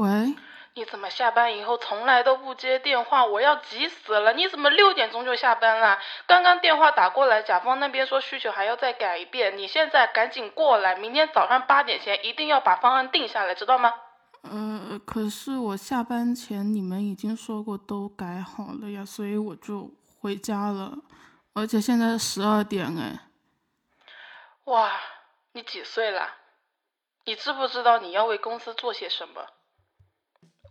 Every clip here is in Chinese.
喂，你怎么下班以后从来都不接电话？我要急死了！你怎么六点钟就下班了？刚刚电话打过来，甲方那边说需求还要再改一遍，你现在赶紧过来，明天早上八点前一定要把方案定下来，知道吗？呃，可是我下班前你们已经说过都改好了呀，所以我就回家了，而且现在十二点哎。哇，你几岁了？你知不知道你要为公司做些什么？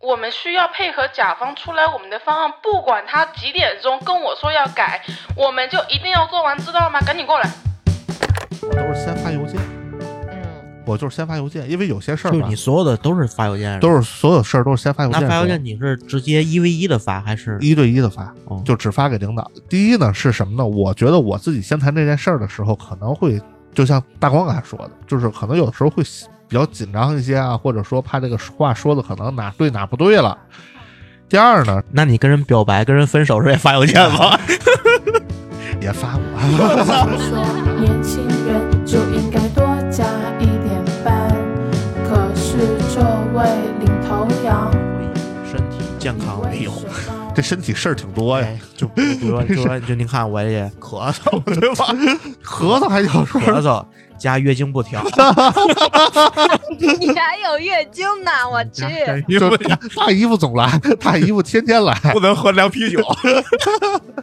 我们需要配合甲方出来我们的方案，不管他几点钟跟我说要改，我们就一定要做完，知道吗？赶紧过来。我都是先发邮件，嗯，我就是先发邮件，因为有些事儿吧就是你，所有的都是发邮件，都是所有事儿都是先发邮件。那发邮件你是直接一 v 一的发还是？一对一的发，哦就只发给领导。第一呢是什么呢？我觉得我自己先谈这件事儿的时候，可能会就像大光刚才说的，就是可能有的时候会比较紧张一些啊，或者说怕这个话说的可能哪对哪不对了。第二呢，那你跟人表白、跟人分手时也发邮件吗？也发 我，说年轻人就应该多加一点班，可是这位领头羊身体健康没有。这身体事儿挺多呀，哎，就比如说，就说就您看我也咳嗽，对吧？咳嗽还叫说咳嗽加月经不调，你还有月经呢，我去。就大姨夫总来，大姨夫天天来，不能喝凉啤酒，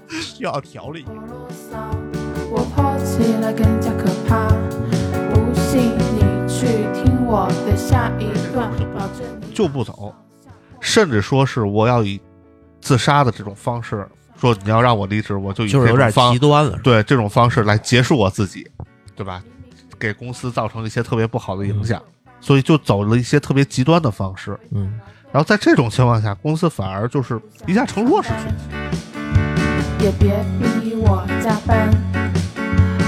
需要调理。我了更加可怕。不信你去听我的下一段，保证就不走，甚至说是我要以自杀的这种方式说你要让我离职，我就以就是有点这种方极端了，对这种方式来结束我自己，对吧？给公司造成一些特别不好的影响，所以就走了一些特别极端的方式。嗯，然后在这种情况下，公司反而就是一下成弱势群体。也别逼我加班。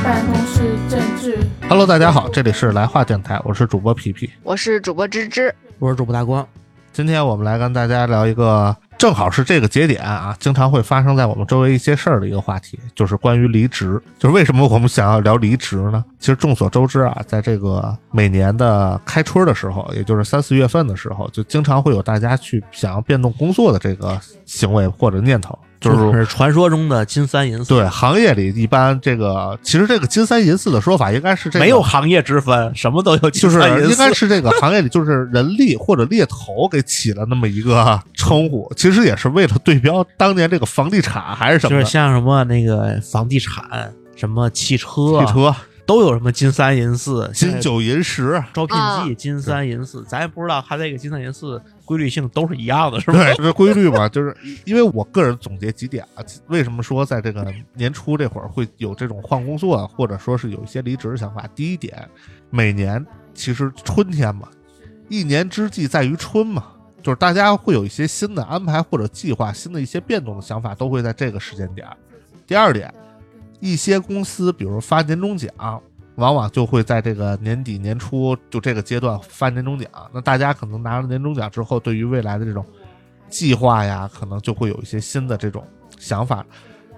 办公室政治，Hello，大家好，这里是来话电台，我是主播皮皮。我是主播芝芝，我是主播大光，今天我们来跟大家聊一个正好是这个节点啊，经常会发生在我们周围一些事儿的一个话题，就是关于离职。就是为什么我们想要聊离职呢？其实众所周知啊，在这个每年的开春的时候，也就是三四月份的时候，就经常会有大家去想要变动工作的这个行为或者念头，就是就是传说中的金三银四，对，行业里一般这个其实这个金三银四的说法应该是这个没有行业之分，什么都有金就是三银四。应该是这个行业里就是人力或者猎头给起了那么一个 称呼，其实也是为了对标当年这个房地产还是什么就是像什么那个房地产、什么汽车、汽车都有什么金三银四、金九银十。招聘啊季、金三银四，咱也不知道它这个金三银四规律性都是一样的，是吧？对，这规律嘛，就是因为我个人总结几点啊，为什么说在这个年初这会儿会有这种换工作啊，或者说是有一些离职的想法？第一点，每年其实春天嘛，一年之计在于春嘛，就是大家会有一些新的安排或者计划，新的一些变动的想法，都会在这个时间点。第二点，一些公司比如发年终奖，往往就会在这个年底年初就这个阶段发年终奖。那大家可能拿了年终奖之后，对于未来的这种计划呀，可能就会有一些新的这种想法。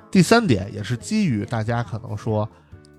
第三点也是基于大家可能说，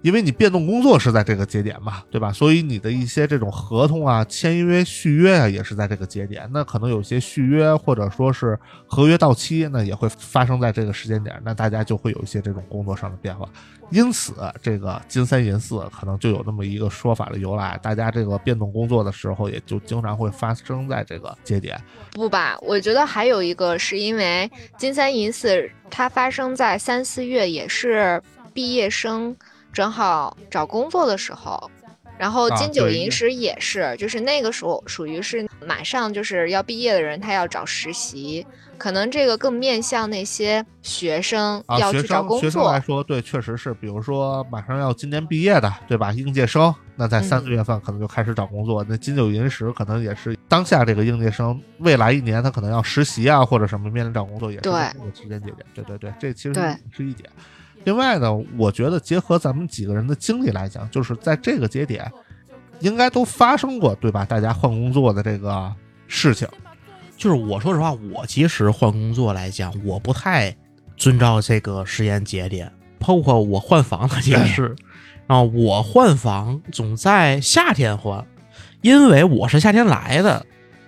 因为你变动工作是在这个节点嘛，对吧？所以你的一些这种合同啊、签约、续约啊，也是在这个节点。那可能有些续约或者说是合约到期，那也会发生在这个时间点，那大家就会有一些这种工作上的变化。因此，这个金三银四可能就有那么一个说法的由来。大家这个变动工作的时候，也就经常会发生在这个节点。不吧？我觉得还有一个是因为金三银四，它发生在三四月，也是毕业生正好找工作的时候。然后啊金九银十也是，就是那个时候属于是马上就是要毕业的人，他要找实习，可能这个更面向那些学生啊，要去找工生学生来作。说，对，确实是，比如说马上要今年毕业的，对吧？应届生，那在三嗯四月份可能就开始找工作。那金九银十可能也是当下这个应届生，未来一年他可能要实习啊，或者什么面临找工作，也是这个时间节点。对对对，这其实是一点。另外呢，我觉得结合咱们几个人的经历来讲，就是在这个节点，应该都发生过，对吧？大家换工作的这个事情。就是我说实话，我其实换工作来讲，我不太遵照这个时间节点，包括我换房那件事。啊，我换房总在夏天换，因为我是夏天来的，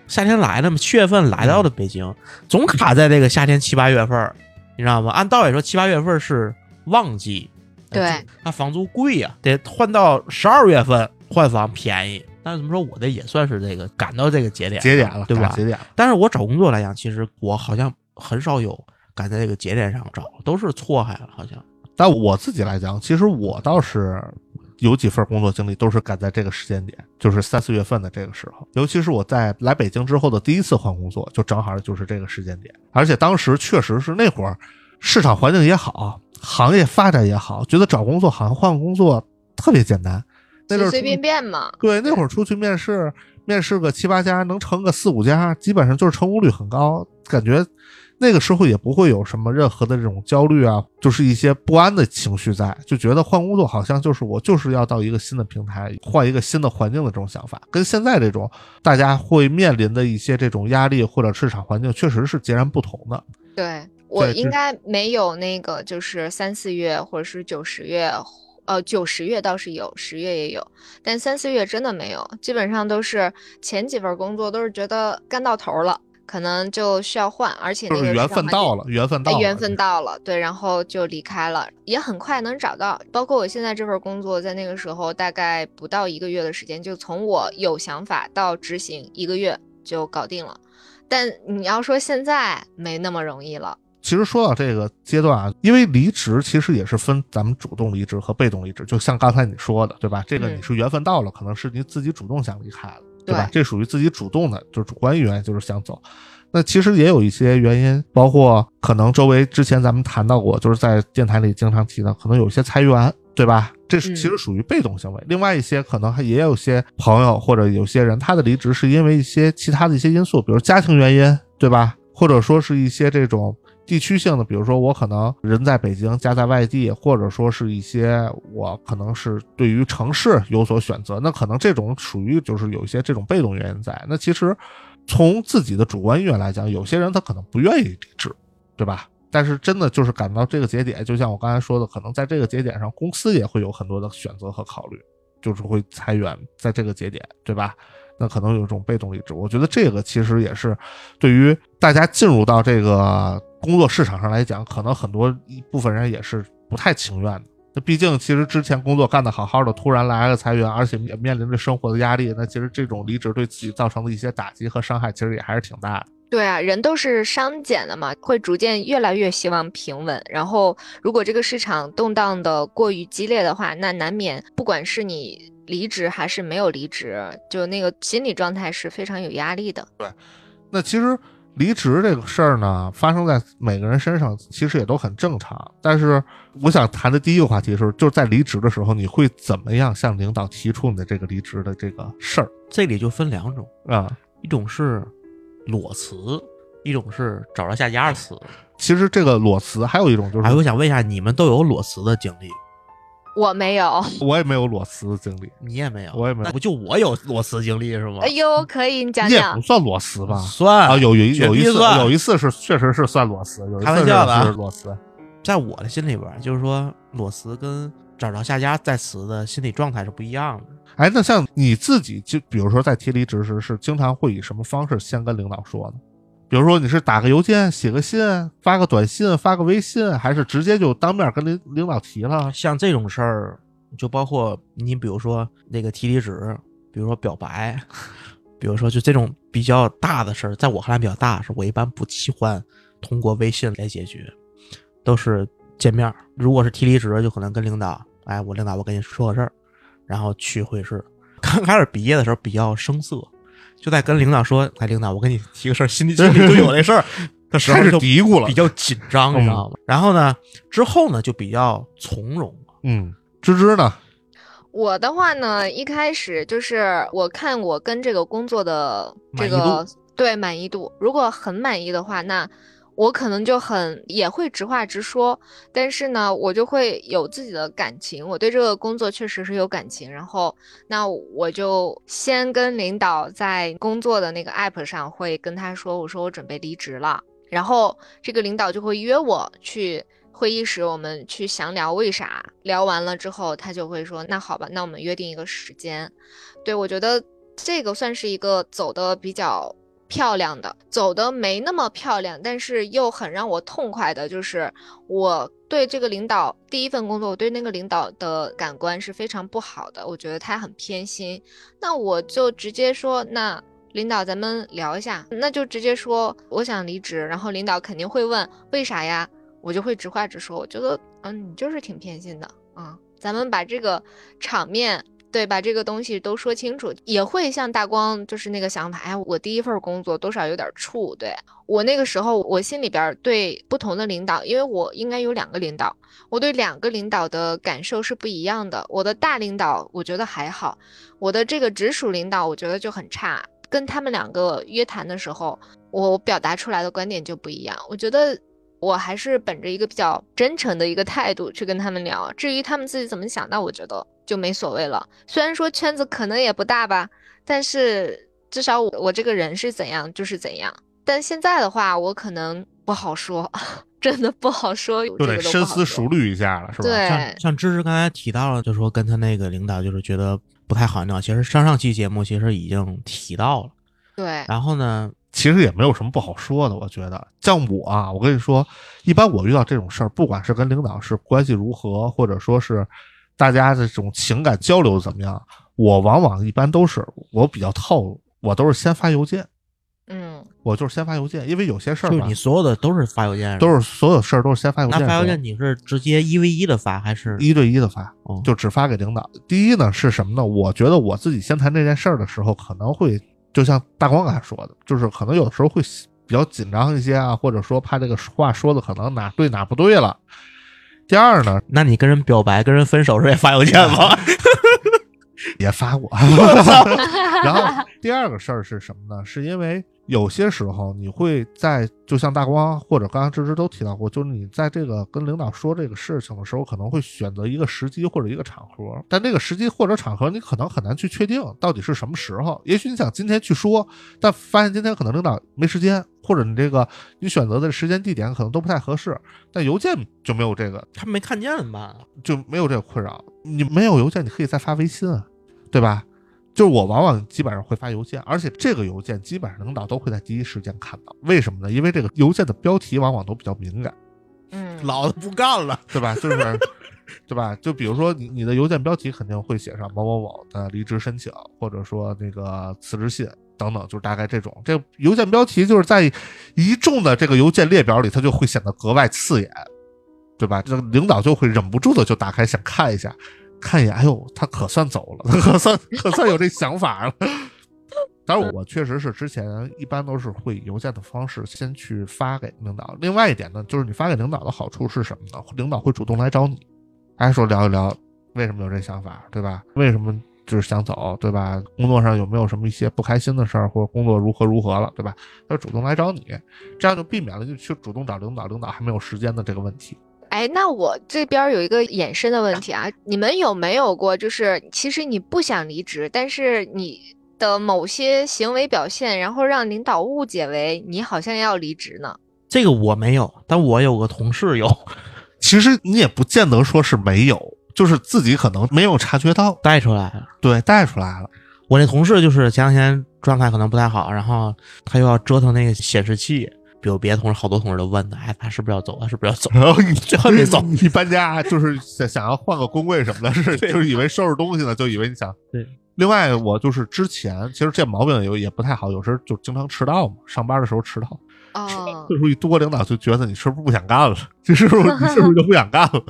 夏天来的嘛，七月份来到了北京，总卡在这个夏天七八月份儿，你知道吗？按道理说七八月份是旺季，对，那房租贵呀、得换到十二月份换房便宜。但是怎么说，我这也算是这个赶到这个节点节点了，对吧？节点了。但是我找工作来讲，其实我好像很少有赶在这个节点上找，都是错开了，好像。但我自己来讲，其实我倒是有几份工作经历都是赶在这个时间点，就是三四月份的这个时候。尤其是我在来北京之后的第一次换工作，就正好就是这个时间点。而且当时确实是那会儿市场环境也好，行业发展也好，觉得找工作好像换工作特别简单。那阵儿随随便便嘛。对，那会儿出去面试，面试个七八家，能成个四五家，基本上就是成功率很高。感觉那个时候也不会有什么任何的这种焦虑啊，就是一些不安的情绪在，就觉得换工作好像就是我就是要到一个新的平台，换一个新的环境的这种想法，跟现在这种大家会面临的一些这种压力或者市场环境确实是截然不同的。对我应该没有那个，就是三四月或者是九十月，呃，九十月倒是有，十月也有，但三四月真的没有，基本上都是前几份工作都是觉得干到头了，可能就需要换，而且那个市场环境分到了，缘分到了，哎缘分到了，对，然后就离开了，也很快能找到。包括我现在这份工作，在那个时候大概不到一个月的时间，就从我有想法到执行一个月就搞定了。但你要说现在没那么容易了，其实说到这个阶段啊，因为离职其实也是分咱们主动离职和被动离职，就像刚才你说的，对吧？这个嗯你是缘分到了，可能是你自己主动想离开了，对吧？对这属于自己主动的，就是主观意愿，就是想走。那其实也有一些原因，包括可能周围之前咱们谈到过，就是在电台里经常提到，可能有一些裁员，对吧？这是嗯其实属于被动行为。另外一些可能还也有些朋友或者有些人，他的离职是因为一些其他的一些因素，比如家庭原因，对吧？或者说是一些这种地区性的，比如说我可能人在北京，家在外地，或者说是一些我可能是对于城市有所选择，那可能这种属于就是有一些这种被动原因在。那其实从自己的主观意愿来讲，有些人他可能不愿意离职，对吧？但是真的就是赶到这个节点，就像我刚才说的，可能在这个节点上，公司也会有很多的选择和考虑，就是会裁员，在这个节点，对吧？那可能有一种被动离职。我觉得这个其实也是对于大家进入到这个工作市场上来讲，可能很多一部分人也是不太情愿的。那毕竟，其实之前工作干得好好的，突然来了裁员，而且也面临着生活的压力，那其实这种离职对自己造成的一些打击和伤害，其实也还是挺大的。对啊，人都是商减的嘛，会逐渐越来越希望平稳。然后，如果这个市场动荡的过于激烈的话，那难免不管是你离职还是没有离职，就那个心理状态是非常有压力的。对那其实离职这个事儿呢，发生在每个人身上，其实也都很正常。但是我想谈的第一个话题是，就是在离职的时候，你会怎么样向领导提出你的这个离职的这个事儿这里就分两种，啊？一种是裸辞，一种是找着下家辞。其实这个裸辞还有一种就是，哎，我想问一下，你们都有裸辞的经历？我没有，我也没有裸辞的经历，你也没有，我也没有那不就我有裸辞经历是吗？哎呦，可以你讲讲你也不。算裸辞吧？算啊，有有一有一次有一次是确实是算裸辞，有一开次玩笑的啊是是裸辞。在我的心里边，就是说裸辞跟找着下家再辞的心理状态是不一样的。哎，那像你自己就比如说在提离职时，是经常会以什么方式先跟领导说呢？比如说你是打个邮件、写个信、发个短信、发个微信，还是直接就当面跟领领导提了？像这种事儿，就包括你比如说那个提离职，比如说表白，比如说就这种比较大的事儿，在我看来比较大的事儿，我一般不喜欢通过微信来解决，都是见面。如果是提离职，就可能跟领导，哎，我领导我跟你说个事儿，然后去会试。刚开始毕业的时候比较生涩，就在跟领导说，哎，领导我跟你提个事儿，心里心里就有那事儿 的时候就嘀咕了比。较紧张，你知道吗？然后呢，之后呢就比较从容了。嗯，芝芝呢？我的话呢，一开始就是我看我跟这个工作的这个对满意度，如果很满意的话，那我可能就很也会直话直说，但是呢，我就会有自己的感情，我对这个工作确实是有感情，然后那我就先跟领导在工作的那个 app 上会跟他说，我说我准备离职了，然后这个领导就会约我去会议室，我们去详聊为啥。聊完了之后，他就会说，那好吧，那我们约定一个时间。对我觉得这个算是一个走的比较漂亮的，走的没那么漂亮，但是又很让我痛快的，就是我对这个领导第一份工作，我对那个领导的感官是非常不好的，我觉得他很偏心。那我就直接说，那领导咱们聊一下，那就直接说我想离职，然后领导肯定会问为啥呀，我就会直话直说，我觉得嗯，你就是挺偏心的啊，咱们把这个场面。对，把这个东西都说清楚，也会像大光就是那个想法。哎，我第一份工作多少有点怵。对我那个时候，我心里边对不同的领导，因为我应该有两个领导，我对两个领导的感受是不一样的。我的大领导我觉得还好，我的这个直属领导我觉得就很差。跟他们两个约谈的时候，我表达出来的观点就不一样。我觉得我还是本着一个比较真诚的一个态度去跟他们聊。至于他们自己怎么想，那我觉得。就没所谓了。虽然说圈子可能也不大吧，但是至少我我这个人是怎样就是怎样。但现在的话，我可能不好说，真的不好说。就得深思熟虑一下了，是吧？对，像像芝芝刚才提到了，就说跟他那个领导就是觉得不太好，你知道，其实上上期节目其实已经提到了。对。然后呢，其实也没有什么不好说的，我觉得。像我啊，我跟你说，一般我遇到这种事儿，不管是跟领导是关系如何，或者说是。大家的这种情感交流怎么样？我往往一般都是我比较套路，我都是先发邮件。嗯，我就是先发邮件，因为有些事儿，就你所有的都是发邮件，都是所有事儿都是先发邮件。那发邮件你是直接一 v 一的发，还是一对一的发？就只发给领导。第一呢是什么呢？我觉得我自己先谈这件事儿的时候，可能会就像大光刚才说的，就是可能有的时候会比较紧张一些啊，或者说怕这个话说的可能哪对哪不对了。第二呢，那你跟人表白、跟人分手时也发邮件吗？也发过。然后第二个事儿是什么呢？是因为。有些时候你会在，就像大光或者刚刚芝芝都提到过，就是你在这个跟领导说这个事情的时候，可能会选择一个时机或者一个场合，但这个时机或者场合你可能很难去确定到底是什么时候。也许你想今天去说，但发现今天可能领导没时间，或者你这个你选择的时间地点可能都不太合适。但邮件就没有这个，他没看见怎么办？就没有这个困扰。你没有邮件，你可以再发微信啊，对吧？就是我往往基本上会发邮件，而且这个邮件基本上领导都会在第一时间看到。为什么呢？因为这个邮件的标题往往都比较敏感。嗯，老子不干了，对吧？就是，对吧？就比如说你你的邮件标题肯定会写上某某某的离职申请，或者说那个辞职信等等，就是大概这种。这邮件标题就是在一众的这个邮件列表里，它就会显得格外刺眼，对吧？这领导就会忍不住的就打开想看一下。看一眼，哎呦，他可算走了，可算可算有这想法了。当然，我确实是之前一般都是会以邮件的方式先去发给领导。另外一点呢，就是你发给领导的好处是什么呢？领导会主动来找你，还，说聊一聊为什么有这想法，对吧？为什么就是想走，对吧？工作上有没有什么一些不开心的事儿，或者工作如何如何了，对吧？他主动来找你，这样就避免了就去主动找领导，领导还没有时间的这个问题。哎，那我这边有一个衍生的问题啊，你们有没有过，就是其实你不想离职，但是你的某些行为表现，然后让领导误解为你好像要离职呢？这个我没有，但我有个同事有。其实你也不见得说是没有，就是自己可能没有察觉到，带出来了。对，带出来了。我那同事就是前两天状态可能不太好，然后他又要折腾那个显示器。比如别的同事，好多同事都问他，哎，他是不是要走？他是不是要走？然后你最后没走，你搬家就是想想要换个工位什么的，是就是以为收拾东西呢，就以为你想。对。另外，我就是之前其实这毛病有也不太好，有时候就经常迟到嘛，上班的时候迟到。哦。次数一多，领导就觉得你是不是不想干了？你是不是你是不是就不想干了？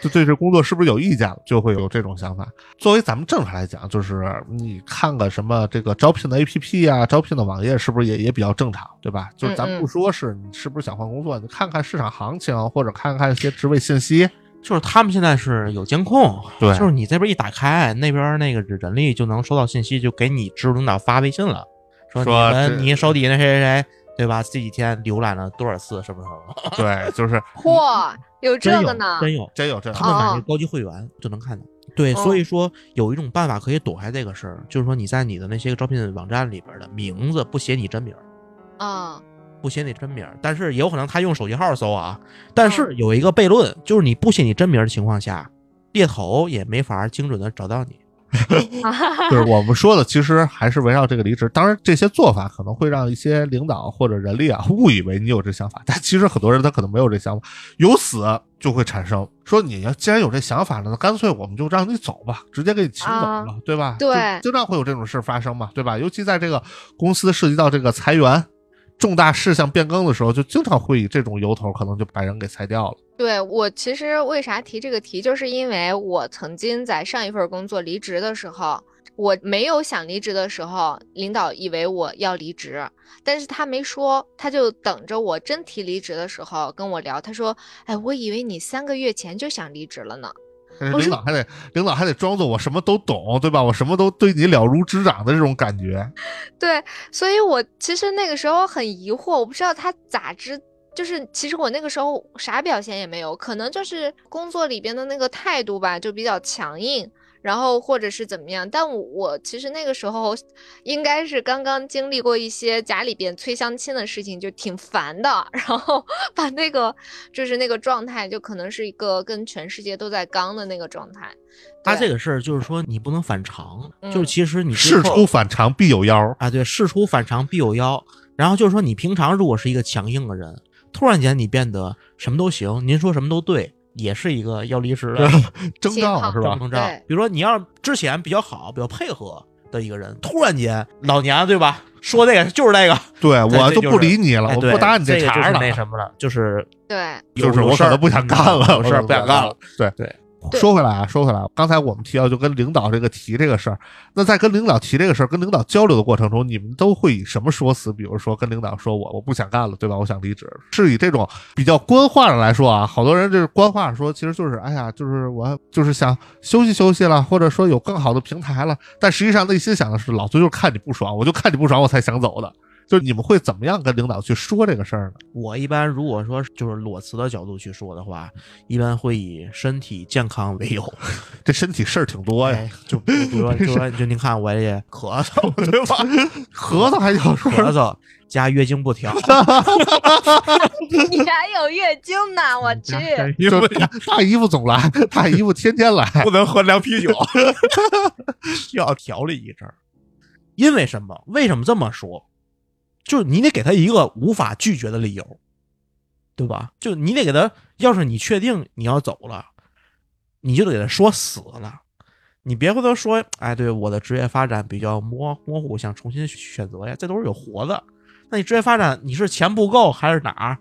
就对这工作是不是有意见了，就会有这种想法。作为咱们正常来讲，就是你看个什么这个招聘的 A P P 啊，招聘的网页是不是也也比较正常，对吧？就是咱不说是你是不是想换工作，你看看市场行情，或者看看一些职位信息，就是他们现在是有监控，对，就是你这边一打开，那边那个人力就能收到信息，就给你直属领导发微信了，说你们你手底下那谁谁谁，对吧？这几天浏览了多少次，什么什么？对，就是 嚯。有这个呢，真有，真有这。他们买那高级会员就能看到。对，所以说有一种办法可以躲开这个事儿，就是说你在你的那些个招聘网站里边的名字不写你真名啊，不写你真名但是也有可能他用手机号搜啊。但是有一个悖论，就是你不写你真名的情况下，猎头也没法精准的找到你。就是我们说的，其实还是围绕这个离职。当然，这些做法可能会让一些领导或者人力啊误以为你有这想法，但其实很多人他可能没有这想法。由此就会产生说，你要既然有这想法了，那干脆我们就让你走吧，直接给你请走了，啊对吧？对经常会有这种事发生嘛，对吧？尤其在这个公司涉及到这个裁员、重大事项变更的时候，就经常会以这种由头，可能就把人给裁掉了。对我其实为啥提这个题，就是因为我曾经在上一份工作离职的时候，我没有想离职的时候，领导以为我要离职，但是他没说，他就等着我真提离职的时候跟我聊，他说：“哎，我以为你三个月前就想离职了呢。领导还得领导还得装作我什么都懂，对吧？我什么都对你了如指掌的这种感觉。”对，所以我其实那个时候很疑惑，我不知道他咋知。就是其实我那个时候啥表现也没有，可能就是工作里边的那个态度吧，就比较强硬，然后或者是怎么样。但我我其实那个时候应该是刚刚经历过一些家里边催相亲的事情，就挺烦的，然后把那个就是那个状态，就可能是一个跟全世界都在刚的那个状态。他这个事儿就是说你不能反常，嗯就是其实你事出反常必有妖。啊，对，事出反常必有妖。然后就是说，你平常如果是一个强硬的人，突然间你变得什么都行，您说什么都对，也是一个要离职的征兆是吧？征兆。比如说，你要是之前比较好、比较配合的一个人，突然间老娘对吧，说这个就是那个，对我就就是不理你了，我不搭你这茬了。那什么了，就是对，就是有事儿我可能不想干了，有事儿不想干了。。对对。说回来啊，说回来，刚才我们提到就跟领导这个提这个事儿，那在跟领导提这个事儿、跟领导交流的过程中，你们都会以什么说辞？比如说跟领导说我我不想干了，对吧？我想离职，是以这种比较官话的来说啊，好多人就是官话说，其实就是哎呀，就是我就是想休息休息了，或者说有更好的平台了，但实际上内心想的是，老子就是看你不爽，我就看你不爽，我才想走的。就是你们会怎么样跟领导去说这个事儿呢？我一般如果说就是裸辞的角度去说的话，一般会以身体健康为由。这身体事儿挺多呀，哎，就比如说，就说就您看我这 咳嗽，对吧？咳嗽还要说咳嗽加月经不调，你还有月经呢，我去。就大姨夫总来，大姨夫天天来。不能喝凉啤酒，需要调理一阵儿。因为什么？为什么这么说？就是你得给他一个无法拒绝的理由，对吧？就你得给他，要是你确定你要走了，你就得给他说死了。你别回头说，哎，对我的职业发展比较模模糊，想重新选择呀，这都是有活的。那你职业发展，你是钱不够还是哪儿？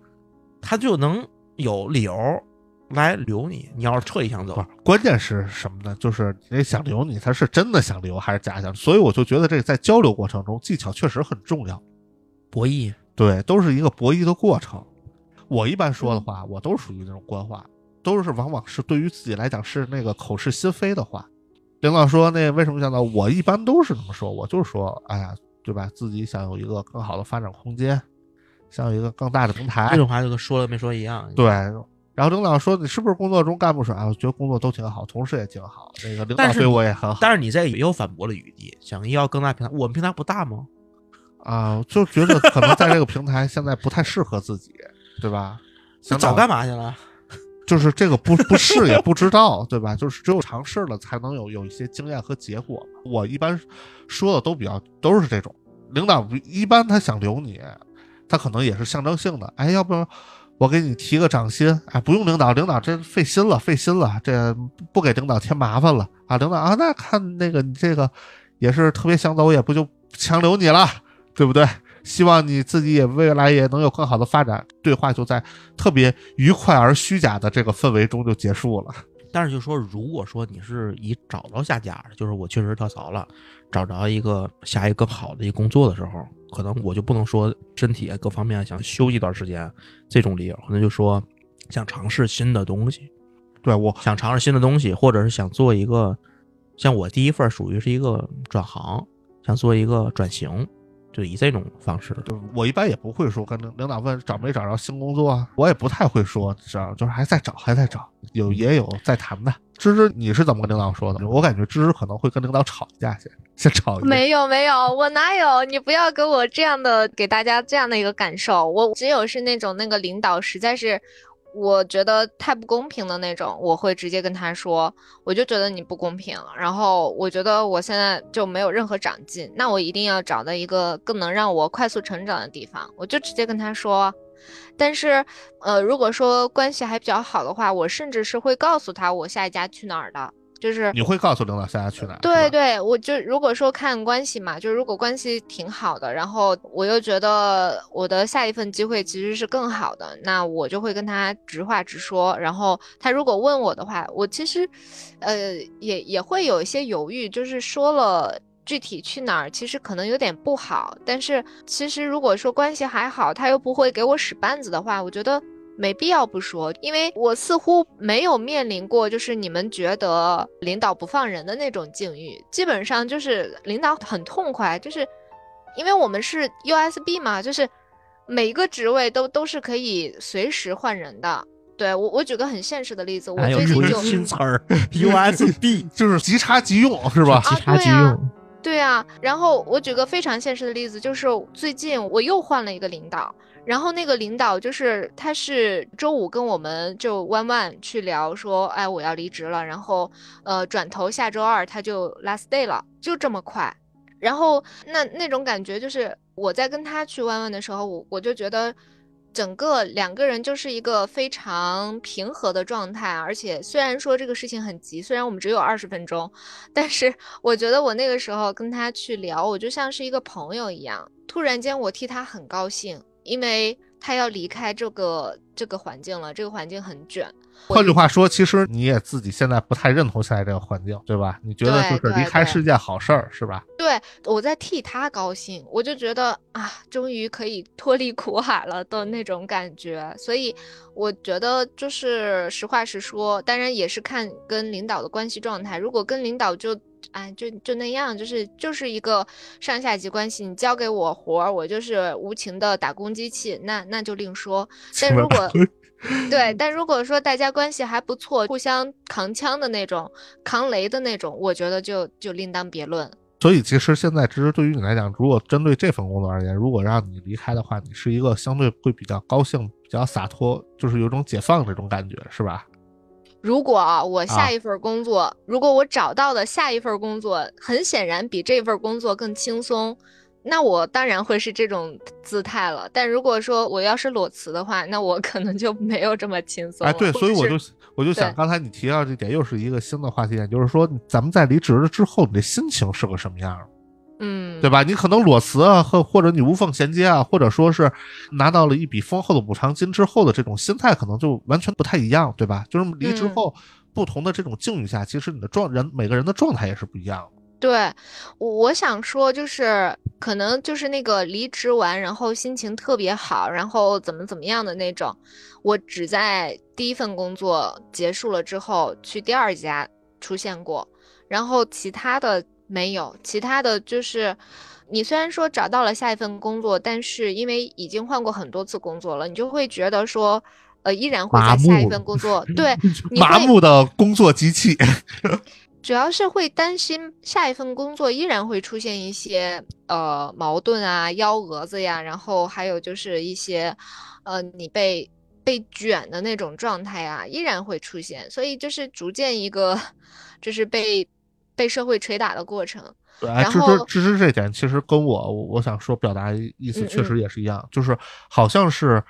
他就能有理由来留你。你要是彻底想走，，关键是什么呢？就是你想留你，他是真的想留还是假想？所以我就觉得这个在交流过程中，技巧确实很重要。博弈对，都是一个博弈的过程。我一般说的话，我都属于那种官话，都是往往是对于自己来讲是那个口是心非的话。领导说那为什么想走？我一般都是这么说，我就是说，哎呀，对吧？自己想有一个更好的发展空间，想有一个更大的平台这。种话就跟说了没说一样。对，然后领导说你是不是工作中干不爽？啊我觉得工作都挺好，同事也挺好，那个领导对我也很好但是你这个也有反驳的余地，想要更大平台，我们平台不大吗？啊，就觉得可能在这个平台现在不太适合自己，对吧？想找早干嘛去了？就是这个不不试也不知道，对吧？就是只有尝试了才能有有一些经验和结果。我一般说的都比较都是这种，领导一般他想留你，他可能也是象征性的，哎，要不我给你提个涨薪，哎，不用领导，领导真费心了，费心了，这不给领导添麻烦了啊，领导啊，那看那个你这个也是特别想走，也不就强留你了，对不对？希望你自己也未来也能有更好的发展。对话就在特别愉快而虚假的这个氛围中就结束了。但是就说，如果说你是以找着下家，就是我确实跳槽了，找着一个下一个更好的一个工作的时候，可能我就不能说身体啊各方面想休息一段时间这种理由，可能就说想尝试新的东西，对我想尝试新的东西，或者是想做一个，像我第一份属于是一个转行，想做一个转型，就以这种方式。我一般也不会说跟领领导问找没找着新工作啊，我也不太会说找，就是还在找，还在找，有也有在谈的。芝芝，你是怎么跟领导说的？我感觉芝芝可能会跟领导吵一架先，先吵一架。没有没有，我哪有？你不要给我这样的给大家这样的一个感受。我只有是那种那个领导实在是我觉得太不公平的那种，我会直接跟他说，我就觉得你不公平，然后我觉得我现在就没有任何长进，那我一定要找到一个更能让我快速成长的地方，我就直接跟他说。但是，呃，如果说关系还比较好的话，我甚至是会告诉他我下一家去哪儿的。就是你会告诉领导下家去哪？对对，我就如果说看关系嘛，就是如果关系挺好的，然后我又觉得我的下一份机会其实是更好的，那我就会跟他直话直说。然后他如果问我的话，我其实，呃，也也会有一些犹豫，就是说了具体去哪儿，其实可能有点不好。但是其实如果说关系还好，他又不会给我使绊子的话，我觉得。没必要不说，因为我似乎没有面临过，就是你们觉得领导不放人的那种境遇，基本上就是领导很痛快，就是因为我们是 USB 嘛，就是每一个职位都都是可以随时换人的。对我，我举个很现实的例子，我最近就新词儿 USB 就是即插即用，是吧？即插即用。对啊，然后我举个非常现实的例子，就是最近我又换了一个领导。然后那个领导就是他是周五跟我们就弯弯去聊说，哎，我要离职了。然后呃，转头下周二他就 last day 了，就这么快。然后那那种感觉就是我在跟他去弯弯的时候，我我就觉得整个两个人就是一个非常平和的状态。而且虽然说这个事情很急，虽然我们只有二十分钟，但是 我觉得我那个时候跟他去聊，我就像是一个朋友一样。突然间我替他很高兴。因为他要离开这个这个环境了，这个环境很卷。换句话说，其实你也自己现在不太认同现在这个环境，对吧？你觉得就是离开是件好事儿，是吧？对，我在替他高兴，我就觉得啊，终于可以脱离苦海了的那种感觉。所以我觉得就是实话实说，当然也是看跟领导的关系状态。如果跟领导就。哎，就就那样，就是就是一个上下级关系。你交给我活儿，我就是无情的打工机器，那那就另说。但如果 对，但如果说大家关系还不错，互相扛枪的那种、扛雷的那种，我觉得就就另当别论。所以，其实现在，其实对于你来讲，如果针对这份工作而言，如果让你离开的话，你是一个相对会比较高兴、比较洒脱，就是有种解放这种感觉，是吧？如果我下一份工作，如果我找到的下一份工作，很显然比这份工作更轻松，那我当然会是这种姿态了。但如果说我要是裸辞的话，那我可能就没有这么轻松。哎，对，所以我就我就想，刚才你提到这点，又是一个新的话题点，就是说，咱们在离职了之后，你的心情是个什么样？嗯，对吧？你可能裸辞啊，或或者你无缝衔接啊，或者说是拿到了一笔丰厚的补偿金之后的这种心态，可能就完全不太一样，对吧？就是离职后不同的这种境遇下，其实你的状人每个人的状态也是不一样的。对，我我想说，就是可能就是那个离职完，然后心情特别好，然后怎么怎么样的那种，我只在第一份工作结束了之后去第二家出现过，然后其他的。没有其他的就是，你虽然说找到了下一份工作，但是因为已经换过很多次工作了，你就会觉得说，呃，依然会在下一份工作，对，麻木的工作机器，主要是会担心下一份工作依然会出现一些呃矛盾啊、幺蛾子呀，然后还有就是一些，呃，你被被卷的那种状态啊，依然会出现，所以就是逐渐一个，就是被。被社会捶打的过程，对，芝芝芝芝这点其实跟我我想说表达意思确实也是一样，就是好像是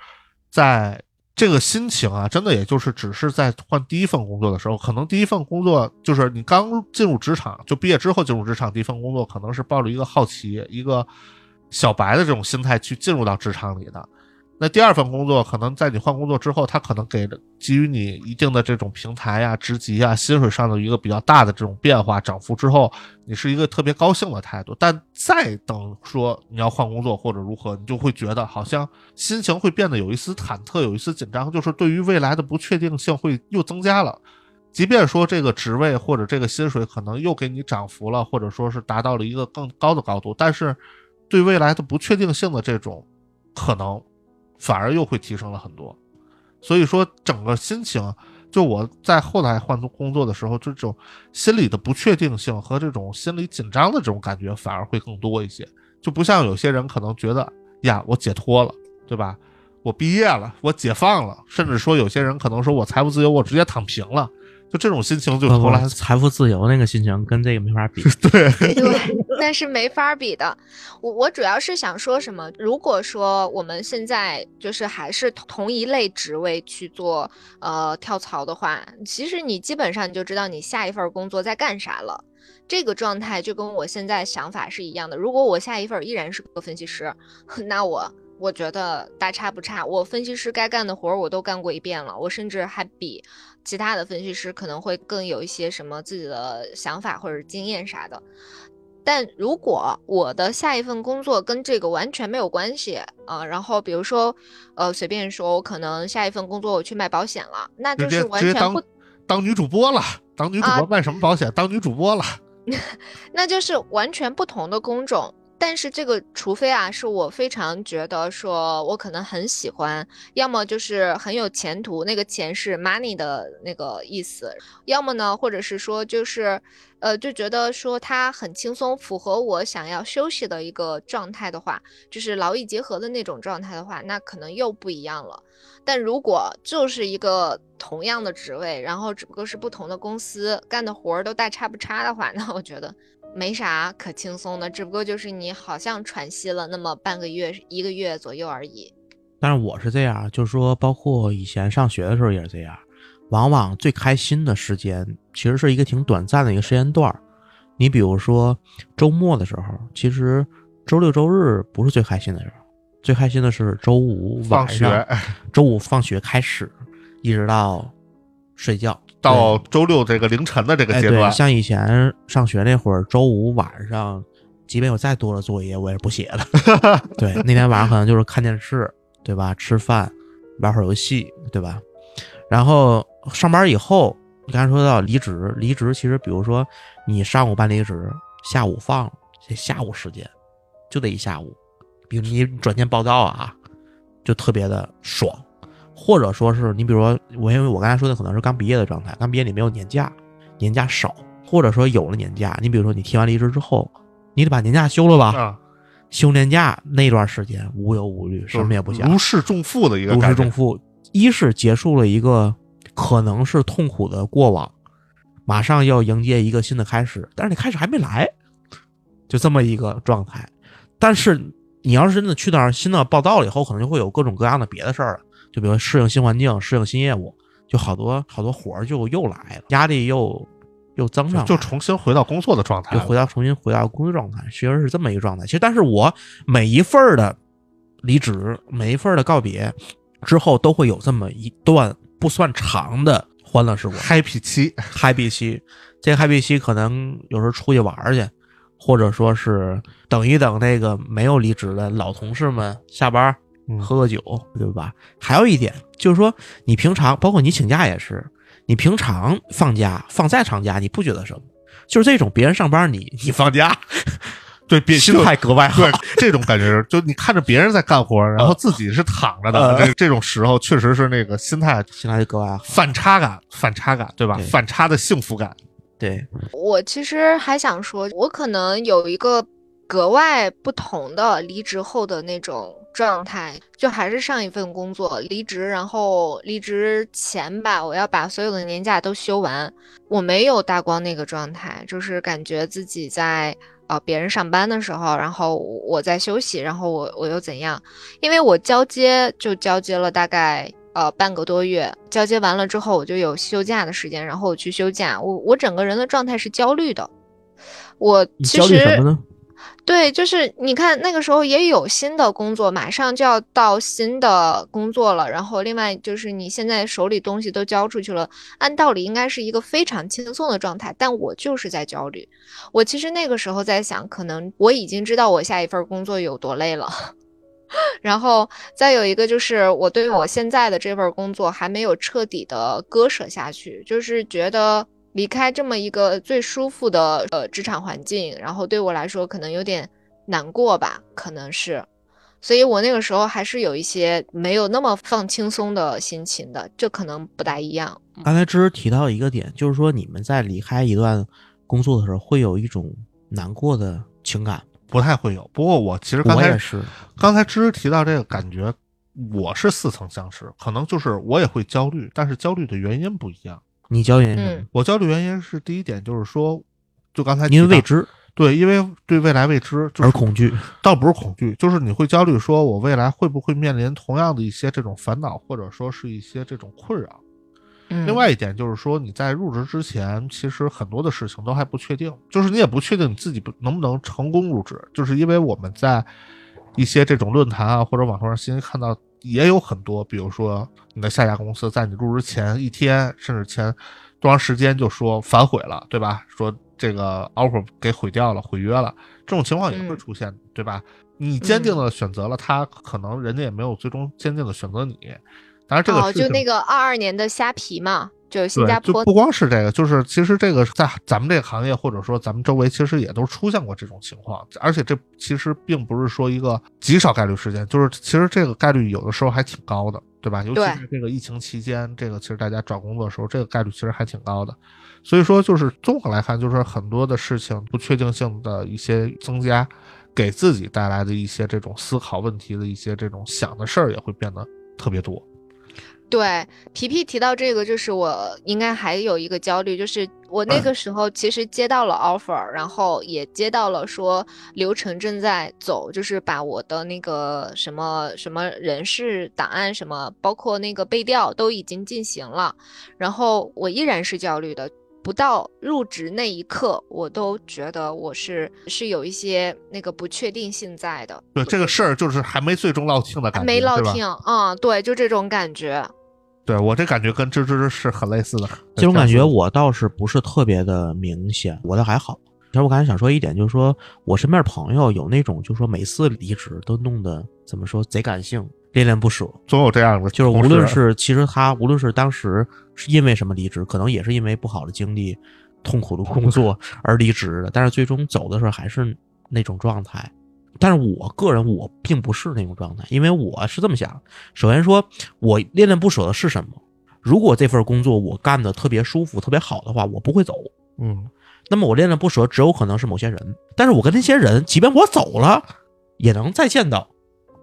在这个心情啊，真的也就是只是在换第一份工作的时候，可能第一份工作就是你刚进入职场，就毕业之后进入职场，第一份工作可能是抱着一个好奇、一个小白的这种心态去进入到职场里的。那第二份工作，可能在你换工作之后，他可能给给予你一定的这种平台呀、职级啊、薪水上的一个比较大的这种变化涨幅之后，你是一个特别高兴的态度。但再等说你要换工作或者如何，你就会觉得好像心情会变得有一丝忐忑，有一丝紧张，就是对于未来的不确定性会又增加了。即便说这个职位或者这个薪水可能又给你涨幅了，或者说是达到了一个更高的高度，但是对未来的不确定性的这种可能。反而又会提升了很多，所以说整个心情，就我在后来换工作的时候，这种心理的不确定性和这种心理紧张的这种感觉反而会更多一些，就不像有些人可能觉得呀，我解脱了，对吧？我毕业了，我解放了，甚至说有些人可能说我财务自由，我直接躺平了，就这种心情就后来财富自由那个心情跟这个没法比。对对，那是没法比的。我我主要是想说什么？如果说我们现在就是还是同一类职位去做呃跳槽的话，其实你基本上你就知道你下一份工作在干啥了。这个状态就跟我现在想法是一样的。如果我下一份依然是个分析师，那我我觉得大差不差。我分析师该干的活儿我都干过一遍了，我甚至还比其他的分析师可能会更有一些什么自己的想法或者经验啥的。但如果我的下一份工作跟这个完全没有关系啊、呃然后比如说，呃，随便说，我可能下一份工作我去卖保险了，那就是完全不当女主播了，当女主播啊卖什么保险？当女主播了，那就是完全不同的工种。但是这个，除非啊，是我非常觉得说我可能很喜欢，要么就是很有前途，那个钱是 money 的那个意思，要么呢，或者是说就是，呃，就觉得说它很轻松，符合我想要休息的一个状态的话，就是劳逸结合的那种状态的话，那可能又不一样了。但如果就是一个同样的职位，然后只不过是不同的公司干的活儿都大差不差的话，那我觉得没啥可轻松的，只不过就是你好像喘息了那么半个月、一个月左右而已。但是我是这样，就是说，包括以前上学的时候也是这样，往往最开心的时间其实是一个挺短暂的一个时间段儿。你比如说周末的时候，其实周六周日不是最开心的时候，最开心的是周五放学晚上，周五放学开始，一直到睡觉到周六这个凌晨的这个哎，阶段对，，像以前上学那会儿，周五晚上，即便有再多的作业，我也不写了。对，那天晚上可能就是看电视，对吧？吃饭，玩会儿游戏，对吧？然后上班以后，你刚才说到离职，离职其实比如说你上午办离职，下午放，这下午时间就得一下午，比如你转天报道啊，就特别的爽。或者说是你比如说我，因为我刚才说的可能是刚毕业的状态，刚毕业你没有年假，年假少，或者说有了年假，你比如说你提完离职之后，你得把年假休了吧，啊，休年假那段时间无忧无虑，什么也不想，如释重负的一个如释重负。一是结束了一个可能是痛苦的过往，马上要迎接一个新的开始，但是你开始还没来，就这么一个状态。但是你要是真的去那儿新的报道了以后，可能就会有各种各样的别的事儿了，就比如适应新环境、适应新业务，就好多好多活儿就又来了，压力又又增上来了，就重新回到工作的状态了，就回到重新回到工作状态，其实是这么一个状态。其实，但是我每一份儿的离职，每一份儿的告别之后，都会有这么一段不算长的欢乐时光 happy 期，，happy 期。这个 happy 期可能有时候出去玩儿去，或者说是等一等那个没有离职的老同事们下班喝个酒，对吧？还有一点就是说，你平常包括你请假也是，你平常放假放再长假，你不觉得什么？就是这种别人上班你你放假，对，别心态格外好对。这种感觉，就你看着别人在干活，然后自己是躺着的，呃这这种时候确实是那个心态心态就格外好。反差感，反差感，对吧？对反差的幸福感，对，我其实还想说，我可能有一个格外不同的离职后的那种状态，就还是上一份工作离职，然后离职前吧，我要把所有的年假都休完。我没有大光那个状态，就是感觉自己在呃别人上班的时候，然后我在休息，然后我我又怎样？因为我交接就交接了大概呃半个多月，交接完了之后我就有休假的时间，然后我去休假，我我整个人的状态是焦虑的。我其你焦虑什么实呢？对，就是你看那个时候也有新的工作，马上就要到新的工作了，然后另外就是你现在手里东西都交出去了，按道理应该是一个非常轻松的状态，但我就是在焦虑。我其实那个时候在想，可能我已经知道我下一份工作有多累了。然后再有一个就是，我对我现在的这份工作还没有彻底的割舍下去，就是觉得离开这么一个最舒服的呃职场环境，然后对我来说可能有点难过吧，可能是，所以我那个时候还是有一些没有那么放轻松的心情的，这可能不大一样。刚才芝芝提到一个点，就是说你们在离开一段工作的时候，会有一种难过的情感。不太会有。不过我其实刚才我也是，刚才芝芝提到这个感觉，我是似曾相识，可能就是我也会焦虑，但是焦虑的原因不一样。你焦虑什么嗯？我焦虑原因是第一点就是说，就刚才因为未知对，因为对未来未知，就是而恐惧。倒不是恐惧，就是你会焦虑，说我未来会不会面临同样的一些这种烦恼，或者说是一些这种困扰。嗯另外一点就是说，你在入职之前，其实很多的事情都还不确定，就是你也不确定你自己不能不能成功入职，就是因为我们在一些这种论坛啊或者网络上信息看到也有很多，比如说你的下家公司在你入职前一天甚至前多长时间就说反悔了，对吧？说这个 offer 给毁掉了，毁约了，这种情况也会嗯出现，对吧？你坚定的选择了他，可能人家也没有最终坚定的选择你。当然，这个哦，就那个二二年的虾皮嘛，就是新对，加坡就不光是这个，就是其实这个在咱们这个行业或者说咱们周围，其实也都出现过这种情况，而且这其实并不是说一个极少概率事件，就是其实这个概率有的时候还挺高的，对吧？尤其对在这个疫情期间，这个其实大家找工作的时候，这个概率其实还挺高的。所以说，就是综合来看，就是很多的事情不确定性的一些增加，给自己带来的一些这种思考问题的一些这种想的事儿也会变得特别多。对，皮皮提到这个，就是我应该还有一个焦虑，就是我那个时候其实接到了 offer，然后也接到了说流程正在走，就是把我的那个什么什么人事档案什么，包括那个背调都已经进行了，然后我依然是焦虑的。不到入职那一刻，我都觉得我是是有一些那个不确定性在的，对这个事儿，就是还没最终落听的感觉，没落听，嗯，对，就这种感觉。对我这感觉跟芝芝是很类似的。这种感觉我倒是不是特别的明显，我倒还好。其实我刚才想说一点，就是说我身边朋友有那种，就是说每次离职都弄得怎么说贼感性、恋恋不舍，总有这样的就是，无论是其实他无论是当时是因为什么离职，可能也是因为不好的经历、痛苦的工作而离职的，但是最终走的时候还是那种状态。但是我个人我并不是那种状态，因为我是这么想：首先说，我恋恋不舍的是什么？如果这份工作我干的特别舒服、特别好的话，我不会走。嗯，那么我恋恋不舍只有可能是某些人，但是我跟那些人，即便我走了，也能再见到。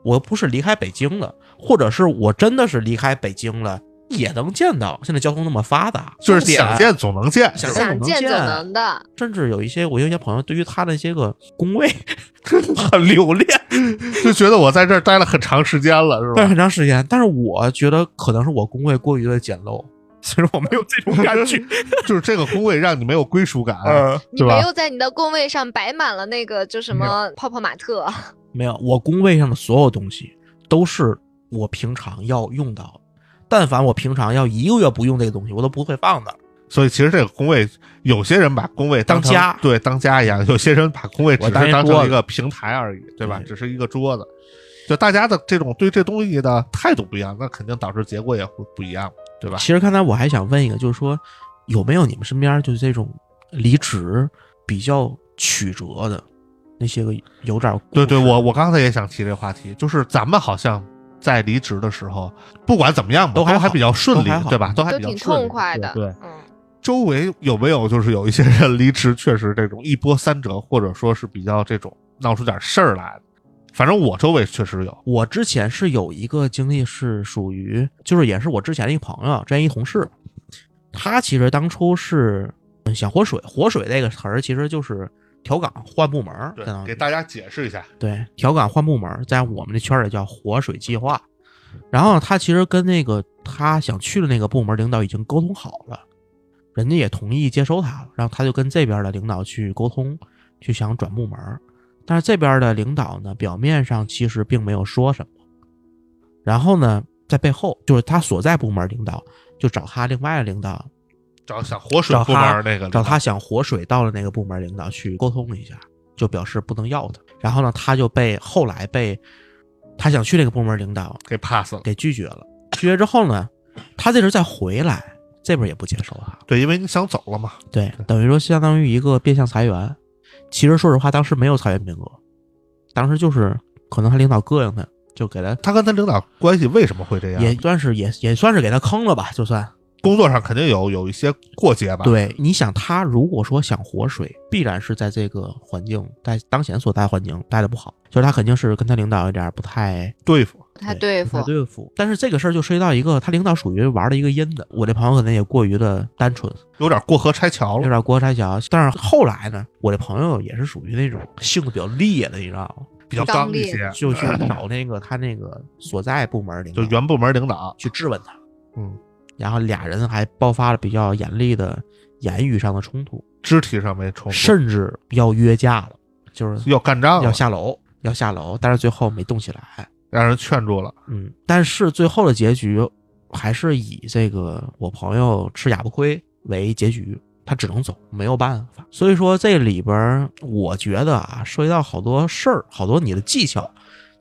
我不是离开北京了，或者是我真的是离开北京了，也能见到。现在交通那么发达，就是想见总能见，想想见见总能的，甚至有一些我有一些朋友对于他的一些个工位 很留恋，就觉得我在这儿待了很长时间了，是吧待了？很长时间。但是我觉得可能是我工位过于的简陋，其实我没有这种感觉。就是这个工位让你没有归属感，呃，你没有在你的工位上摆满了那个就什么泡泡玛特，没有，我工位上的所有东西都是我平常要用到的。但凡我平常要一个月不用这个东西，我都不会放的。所以其实这个工位，有些人把工位当当家对，当家一样；有些人把工位只当是当一桌子成一个平台而已，对吧？只是一个桌子。就大家的这种对这东西的态度不一样，那肯定导致结果也会不一样，对吧？其实刚才我还想问一个，就是说有没有你们身边就是这种离职比较曲折的那些个有点对对，我我刚才也想提这个话题，就是咱们好像在离职的时候，不管怎么样吧，都都还比较顺利对吧？都还都挺比较顺利痛快的。对。对嗯，周围有没有就是有一些人离职，确实这种一波三折，或者说是比较这种闹出点事儿来的？反正我周围确实有。我之前是有一个经历，是属于就是也是我之前的一个朋友，之前一同事，他其实当初是嗯想活水，活水这个词儿其实就是调岗换部门儿，给大家解释一下。对，调岗换部门儿，在我们这圈儿里叫活水计划。然后他其实跟那个他想去的那个部门领导已经沟通好了，人家也同意接收他了，然后他就跟这边的领导去沟通，去想转部门儿。但是这边的领导呢，表面上其实并没有说什么，然后呢，在背后就是他所在部门领导就找他另外的领导，找想活水部找他门那个找他想活水到了那个部门领导去沟通一下，就表示不能要他。然后呢，他就被后来被他想去那个部门领导给 pass 了。给拒绝了。拒绝之后呢，他这时候再回来，这边也不接受他。对，因为你想走了嘛。对，等于说相当于一个变相裁员。其实说实话，当时没有裁员名额，当时就是可能他领导膈应他，就给他他跟他领导关系为什么会这样？也算是也也算是给他坑了吧，就算。工作上肯定有有一些过节吧。，对，你想他如果说想活水，必然是在这个环境，在当前所在环境待的不好，就是他肯定是跟他领导有点不太对付。不太对付不太。对付。但是这个事儿就涉及到一个，他领导属于玩的一个阴的，我这朋友可能也过于的单纯，有点过河拆桥了。有点过河拆桥。但是后来呢，我这朋友也是属于那种性子比较烈的，你知道吗？比较刚烈刚一些，就去找那个他那个所在部门领导，就原部门领导，去质问他，嗯，然后俩人还爆发了比较严厉的言语上的冲突，肢体上没冲突，甚至要约架了，就是要干仗了，要下楼，要下楼，但是最后没动起来。让人劝住了。嗯，但是最后的结局还是以这个我朋友吃哑巴亏为结局，他只能走，没有办法。所以说这里边我觉得啊，涉及到好多事儿，好多你的技巧，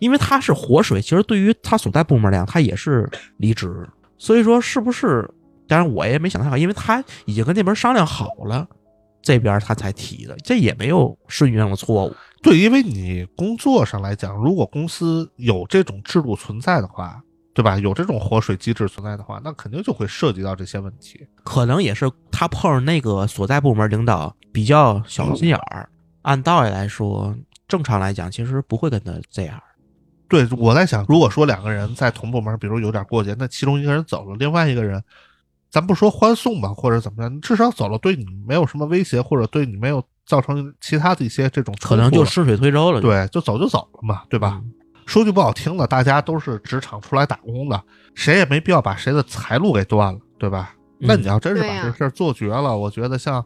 因为他是活水，其实对于他所在部门来讲，他也是离职。所以说是不是？当然我也没想太好，因为他已经跟那边商量好了，这边他才提的，这也没有顺序上的错误。对，因为你工作上来讲，如果公司有这种制度存在的话，对吧？有这种活水机制存在的话，那肯定就会涉及到这些问题。可能也是他碰上那个所在部门领导比较小心眼儿。按道理来说，正常来讲，其实不会跟他这样。对，我在想，如果说两个人在同部门，比如有点过节，那其中一个人走了，另外一个人，咱不说欢送吧，或者怎么样，至少走了对你没有什么威胁，或者对你没有造成其他的一些这种可能就顺水推舟了。对，就走就走了嘛，对吧？嗯说句不好听的，大家都是职场出来打工的，谁也没必要把谁的财路给断了，对吧？嗯那你要真是把这事儿做绝了，我觉得像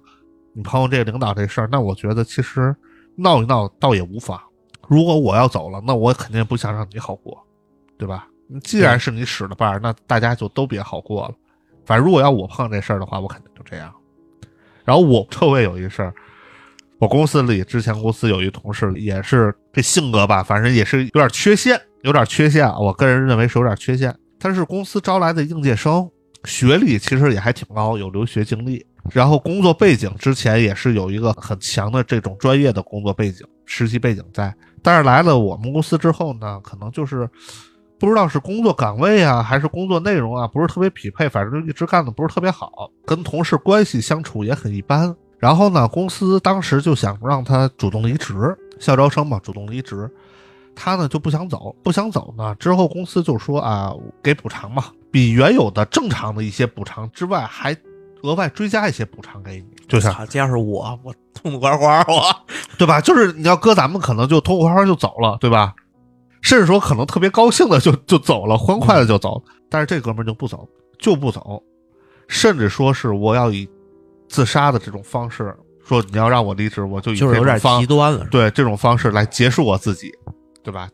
你朋友这个领导这事儿，那我觉得其实闹一闹倒也无妨。如果我要走了，那我肯定不想让你好过，对吧？既然是你使的绊儿，那大家就都别好过了。反正如果要我碰这事儿的话，我肯定就这样。然后我周围有一事儿，我公司里之前公司有一同事也是这性格吧，反正也是有点缺陷，有点缺陷啊。我个人认为是有点缺陷。他是公司招来的应届生，学历其实也还挺高，有留学经历，然后工作背景之前也是有一个很强的这种专业的工作背景、实习背景在。但是来了我们公司之后呢，可能就是不知道是工作岗位啊，还是工作内容啊，不是特别匹配，反正就一直干的不是特别好，跟同事关系相处也很一般。然后呢，公司当时就想让他主动离职，校招生嘛，主动离职。他呢就不想走，不想走呢。之后公司就说啊，给补偿嘛，比原有的正常的一些补偿之外，还额外追加一些补偿给你，就像操，这要是我，我痛痛快快，我对吧？就是你要搁咱们，可能就痛痛快快就走了，对吧？甚至说可能特别高兴的就就走了，欢快的就走。但是这哥们儿就不走，就不走，甚至说是我要以自杀的这种方式，说你要让我离职，我就以就是有点极端了。对这种方式来结束我自己，对吧？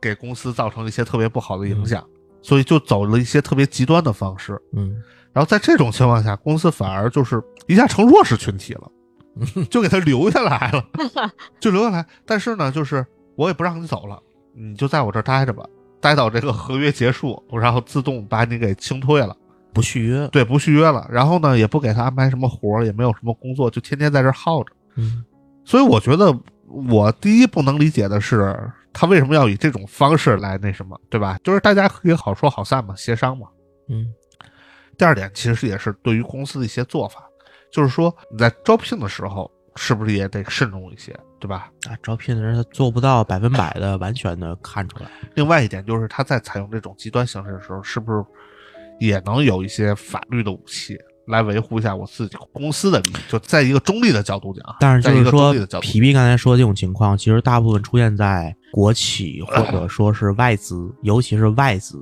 给公司造成一些特别不好的影响，所以就走了一些特别极端的方式。嗯，然后在这种情况下，公司反而就是一下成弱势群体了，就给他留下来了，就留下来。但是呢，就是我也不让你走了，你就在我这儿待着吧，待到这个合约结束，然后自动把你给清退了，不续约。对，不续约了。然后呢，也不给他安排什么活儿，也没有什么工作，就天天在这儿耗着。嗯，所以我觉得，我第一不能理解的是，他为什么要以这种方式来那什么，对吧？就是大家可以好说好散嘛，协商嘛。嗯，第二点，其实也是对于公司的一些做法，就是说你在招聘的时候，是不是也得慎重一些，对吧？啊，招聘的人他做不到百分百的完全的看出来。另外一点就是他在采用这种极端形式的时候，是不是也能有一些法律的武器来维护一下我自己公司的利益？就在一个中立的角度讲啊，但是就是说皮皮刚才说的这种情况，其实大部分出现在国企或者说是外资，尤其是外资。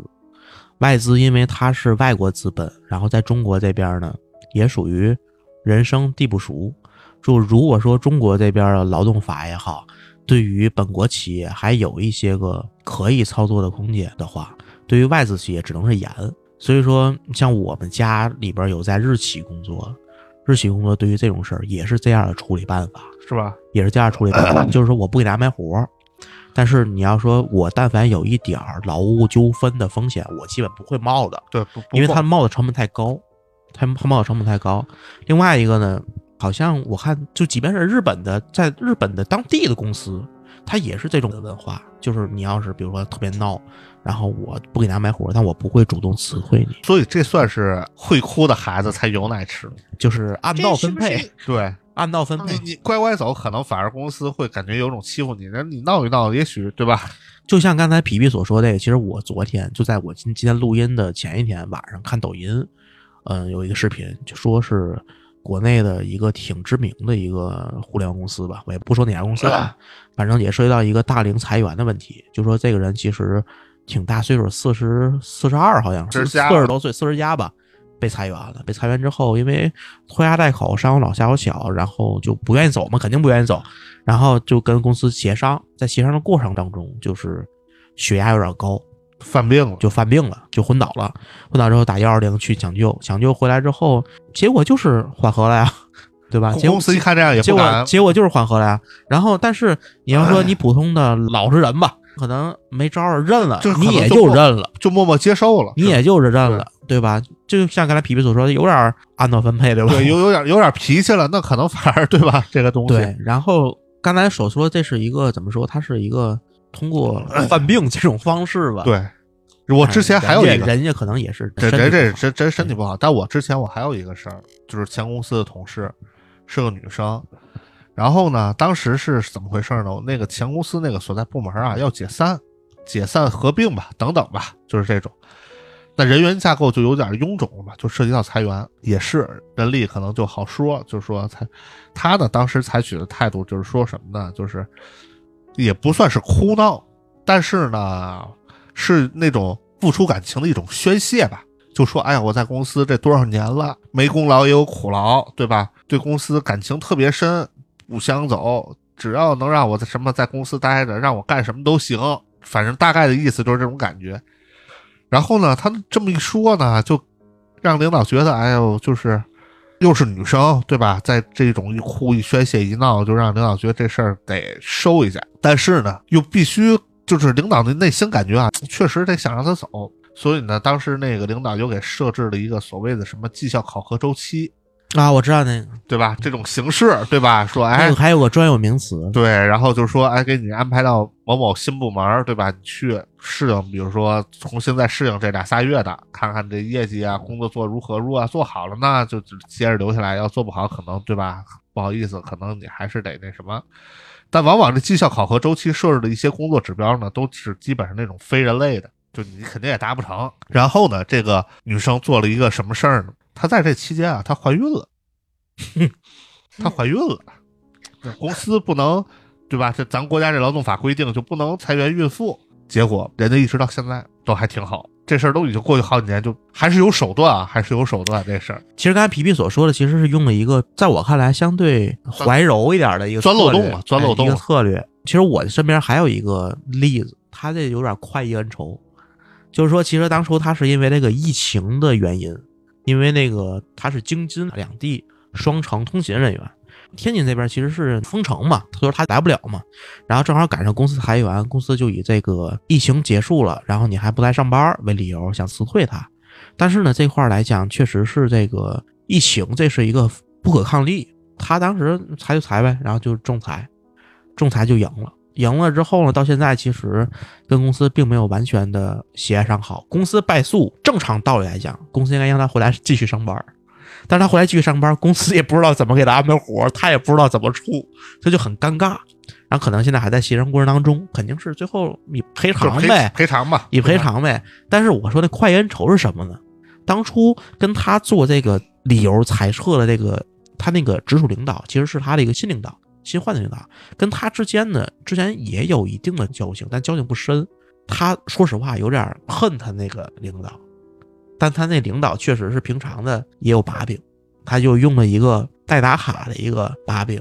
外资因为它是外国资本，然后在中国这边呢，也属于人生地不熟。就如果说中国这边的劳动法也好，对于本国企业还有一些个可以操作的空间的话，对于外资企业只能是严。所以说，像我们家里边有在日企工作，日企工作对于这种事儿也是这样的处理办法，是吧？也是这样处理办法，就是说我不给他安排活儿，但是你要说我但凡有一点儿劳务纠纷的风险，我基本不会冒的，对，不，不因为过他冒的成本太高，他他冒的成本太高。另外一个呢，好像我看就即便是日本的，在日本的当地的公司，它也是这种的文化，就是你要是比如说特别闹，然后我不给你安排活，但我不会主动辞退你，所以这算是会哭的孩子才有奶吃，就是按这闹分配。是是对，按道分配你。你乖乖走，可能反而公司会感觉有种欺负你，那你闹一闹，也许对吧？就像刚才皮皮所说的，其实我昨天就在我今今天录音的前一天晚上看抖音，嗯，有一个视频，就说是国内的一个挺知名的一个互联网公司吧，我也不说哪家公司了，反正也涉及到一个大龄裁员的问题。就说这个人其实挺大岁数，四十四十二好像是四40加十多岁，四十加吧，被裁员了。被裁员之后，因为拖家带口，上有老下有小，然后就不愿意走嘛，肯定不愿意走。然后就跟公司协商，在协商的过程当中，就是血压有点高，犯病了，就犯病了，就昏倒了。昏倒之后打幺二零去抢救，抢救回来之后，结果就是缓和了呀，对吧？结果公司一看这样也结不敢果，结果就是缓和了呀。然后，但是你要说你普通的老实人吧，可能没招儿认了你也就认了，就默默接受了，你也就是认了，对吧？就像刚才皮皮所说的，有点儿按照分配，对吧？对有有点有点脾气了，那可能反而对吧？这个东西，对，然后刚才所说这是一个怎么说？它是一个通过犯病这种方式吧？对，我之前还有一个，人家可能也是这这这真真身体不好。但我之前我还有一个事儿，就是前公司的同事是个女生，然后呢，当时是怎么回事呢？那个前公司那个所在部门啊要解散，解散合并吧，等等吧，就是这种。那人员架构就有点臃肿了嘛，就涉及到裁员，也是人力可能就好说，就是说裁，他呢当时采取的态度就是说什么呢？就是也不算是哭闹，但是呢是那种付出感情的一种宣泄吧。就说，哎呀，我在公司这多少年了，没功劳也有苦劳，对吧？对公司感情特别深，不想走，只要能让我在什么在公司待着，让我干什么都行。反正大概的意思就是这种感觉。然后呢，他这么一说呢，就让领导觉得，哎呦，就是又是女生，对吧？在这种一哭一宣泄一闹，就让领导觉得这事儿得收一下。但是呢，又必须就是领导的内心感觉啊，确实得想让他走。所以呢，当时那个领导就给设置了一个所谓的什么绩效考核周期，啊，我知道那个，对吧？这种形式，对吧？说，哎还有，还有个专有名词，对，然后就说，哎，给你安排到某某新部门，对吧？你去适应，比如说重新再适应这俩仨月的，看看这业绩啊，工作做如何。如果做好了呢，就就接着留下来；要做不好，可能对吧？不好意思，可能你还是得那什么。但往往这绩效考核周期设置的一些工作指标呢，都是基本上那种非人类的，就你肯定也达不成。然后呢，这个女生做了一个什么事儿呢？她在这期间啊，她怀孕了，她怀孕了。公司不能，对吧？这咱国家这劳动法规定就不能裁员孕妇。结果人家一直到现在都还挺好，这事儿都已经过去好几年，就还是有手段啊，还是有手段这事儿。其实刚才皮皮所说的，其实是用了一个在我看来相对怀柔一点的一个钻漏洞嘛钻漏洞哎一个策略。其实我身边还有一个例子，他这有点快意恩仇，就是说，其实当初他是因为那个疫情的原因，因为那个他是京津两地双城通勤人员。天津这边其实是封城嘛，所以说他来不了嘛，然后正好赶上公司裁员，公司就以这个疫情结束了，然后你还不来上班为理由想辞退他。但是呢，这块来讲，确实是这个疫情，这是一个不可抗力。他当时裁就裁呗，然后就仲裁，仲裁就赢了。赢了之后呢，到现在其实跟公司并没有完全的协商好。公司败诉，正常道理来讲，公司应该让他回来继续上班。但是他回来继续上班，公司也不知道怎么给他安排活，他也不知道怎么处，这就很尴尬。然后可能现在还在协商过程当中，肯定是最后以赔偿呗，赔偿吧，以赔偿呗。但是我说那快意恩仇是什么呢？当初跟他做这个理由裁撤的这个他那个直属领导，其实是他的一个新领导，新换的领导，跟他之间呢之前也有一定的交情，但交情不深。他说实话有点恨他那个领导，但他那领导确实是平常的也有把柄，他就用了一个代打卡的一个把柄，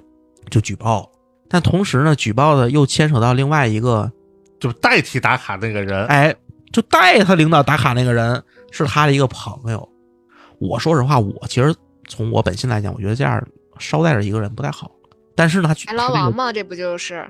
就举报了。但同时呢，举报的又牵扯到另外一个就代替打卡那个人，哎，就代他领导打卡那个人是他的一个朋友。我说实话，我其实从我本心来讲，我觉得这样捎带着一个人不太好。但是呢，他白狼王嘛，这不就是，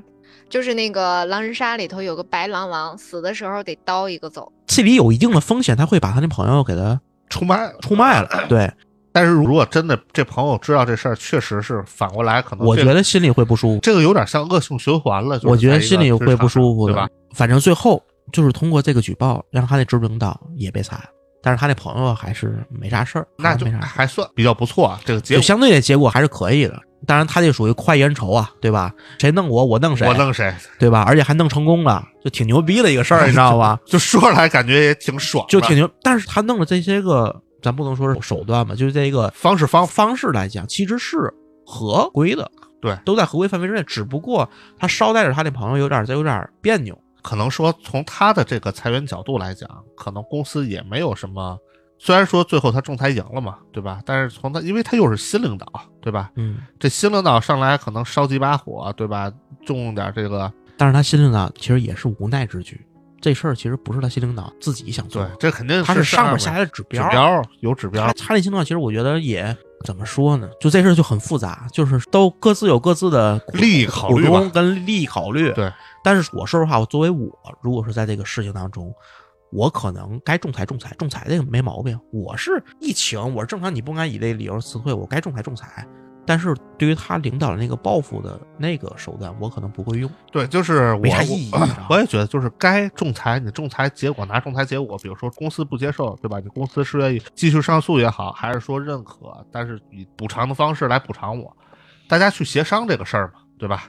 就是那个狼人杀里头有个白狼王，死的时候得刀一个走。这里有一定的风险，他会把他那朋友给他出卖出卖了。对，但是如果真的这朋友知道这事儿，确实是反过来可能我觉得心里会不舒服。这个有点像恶性循环了。就是我觉得心里会不舒服的对吧？？反正最后就是通过这个举报，让他那直属领导也被裁。但是他那朋友还是没啥事儿，那就还没啥还算比较不错啊，这个结果就相对的结果还是可以的。当然，他这属于快意恩仇啊，对吧？谁弄我，我弄谁，我弄谁，对吧？而且还弄成功了，就挺牛逼的一个事儿，你知道吧？就说出来感觉也挺爽，就挺牛。但是他弄的这些个，咱不能说是手段吧，就是这个方式方方式来讲，其实是合规的，对都在合规范围之内。只不过他捎带着他那朋友有点，有点别扭。可能说从他的这个裁员角度来讲，可能公司也没有什么。虽然说最后他仲裁赢了嘛，对吧？但是从他，因为他又是新领导，对吧？嗯，这新领导上来可能烧几把火，对吧？重点这个，但是他新领导其实也是无奈之举。这事儿其实不是他新领导自己想做对，，这肯定他是上面下来的指指标。有指标他，他那新领导其实我觉得也怎么说呢？就这事儿就很复杂，就是都各自有各自的利益考虑吧股东跟利益考虑。对，但是我说实话，我作为我，如果是在这个事情当中，我可能该仲裁仲裁，仲裁这个没毛病。我是疫情，我是正常，你不该以这理由辞退，我该仲裁仲裁。但是对于他领导的那个报复的那个手段，我可能不会用。对，就是我没啥意义 你知道吗我也觉得，就是该仲裁，你仲裁结果拿仲裁结果，比如说公司不接受，对吧？你公司是愿意继续上诉也好，还是说认可，但是以补偿的方式来补偿我，大家去协商这个事儿嘛，对吧？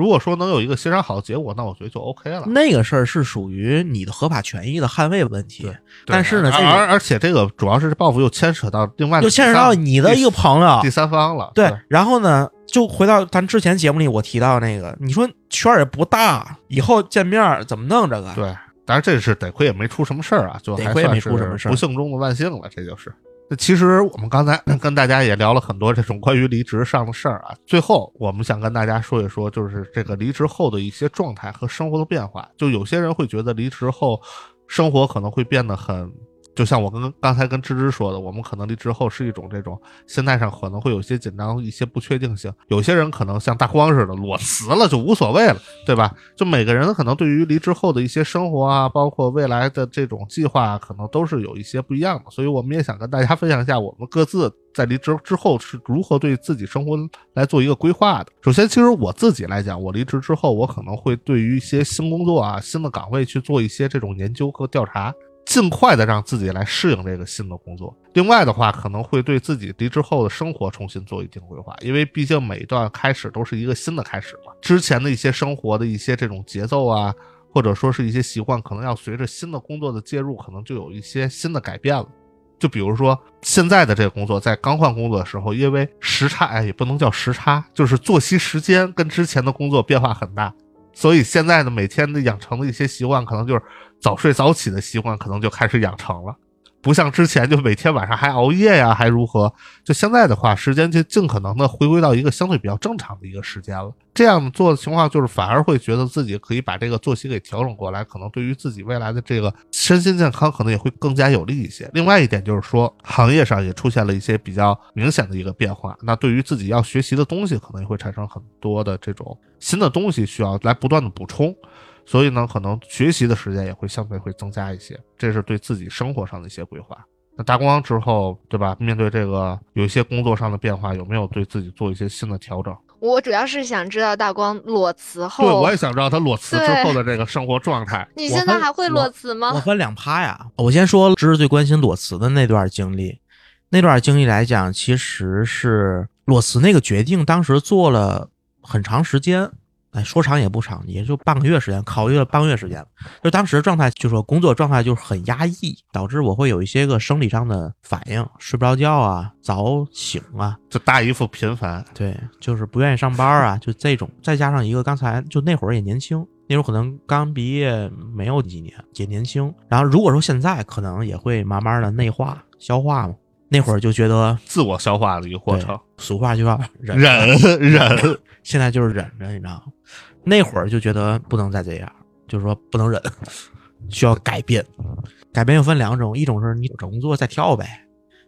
如果说能有一个协商好的结果，那我觉得就 OK 了。那个事儿是属于你的合法权益的捍卫问题，对但是呢，这个而而而且这个主要是报复又牵扯到另外的又牵扯到你的一个朋友第，三方了。对，然后呢，就回到咱之前节目里我提到那个，你说圈儿也不大，以后见面儿怎么弄这个？对，但是这是得亏也没出什么事儿啊，就还得亏也没出什么事儿不幸中的万幸了，这就是。那其实我们刚才 跟大家也聊了很多这种关于离职上的事儿啊，最后我们想跟大家说一说，就是这个离职后的一些状态和生活的变化。就有些人会觉得离职后生活可能会变得很。就像我跟刚才跟芝芝说的，我们可能离职后是一种这种心态上可能会有些紧张、一些不确定性。有些人可能像大光似的裸辞了就无所谓了，对吧？就每个人可能对于离职后的一些生活啊，包括未来的这种计划，可能都是有一些不一样的。所以我们也想跟大家分享一下，我们各自在离职之后是如何对自己生活来做一个规划的。首先，其实我自己来讲，我离职之后，我可能会对于一些新工作啊、新的岗位去做一些这种研究和调查。尽快的让自己来适应这个新的工作。另外的话，可能会对自己离职后的生活重新做一定规划，因为毕竟每一段开始都是一个新的开始嘛。之前的一些生活的一些这种节奏啊，或者说是一些习惯，可能要随着新的工作的介入，可能就有一些新的改变了。就比如说现在的这个工作，在刚换工作的时候，因为时差，哎，也不能叫时差，就是作息时间跟之前的工作变化很大，所以现在的每天的养成的一些习惯，可能就是早睡早起的习惯，可能就开始养成了。不像之前就每天晚上还熬夜呀，还如何？就现在的话，时间就尽可能的回归到一个相对比较正常的一个时间了。这样做的情况，就是反而会觉得自己可以把这个作息给调整过来，可能对于自己未来的这个身心健康，可能也会更加有利一些。另外一点就是说，行业上也出现了一些比较明显的一个变化，那对于自己要学习的东西，可能也会产生很多的这种新的东西需要来不断的补充。所以呢，可能学习的时间也会相对会增加一些，这是对自己生活上的一些规划。那大光之后，对吧？面对这个有一些工作上的变化，有没有对自己做一些新的调整？我主要是想知道大光裸辞后，对，我也想知道他裸辞之后的这个生活状态。你现在还会裸辞吗我？分两趴呀。我先说知识最关心裸辞的那段经历，那段经历来讲，其实是裸辞那个决定，当时做了很长时间。哎，说长也不长，也就半个月时间，考虑了半个月时间。就当时状态，就说工作状态就是很压抑，导致我会有一些个生理上的反应，睡不着觉啊，早醒啊，就大姨夫频繁，对，就是不愿意上班啊，就这种。再加上一个刚才就那会儿也年轻，那会儿可能刚毕业没有几年，也年轻。然后如果说现在可能也会慢慢的内化消化嘛，那会儿就觉得自我消化的一个过程。俗话就叫忍忍忍，现在就是忍着，你知道吗？那会儿就觉得不能再这样，就是说不能忍，需要改变。改变又分两种，一种是你找工作再跳呗，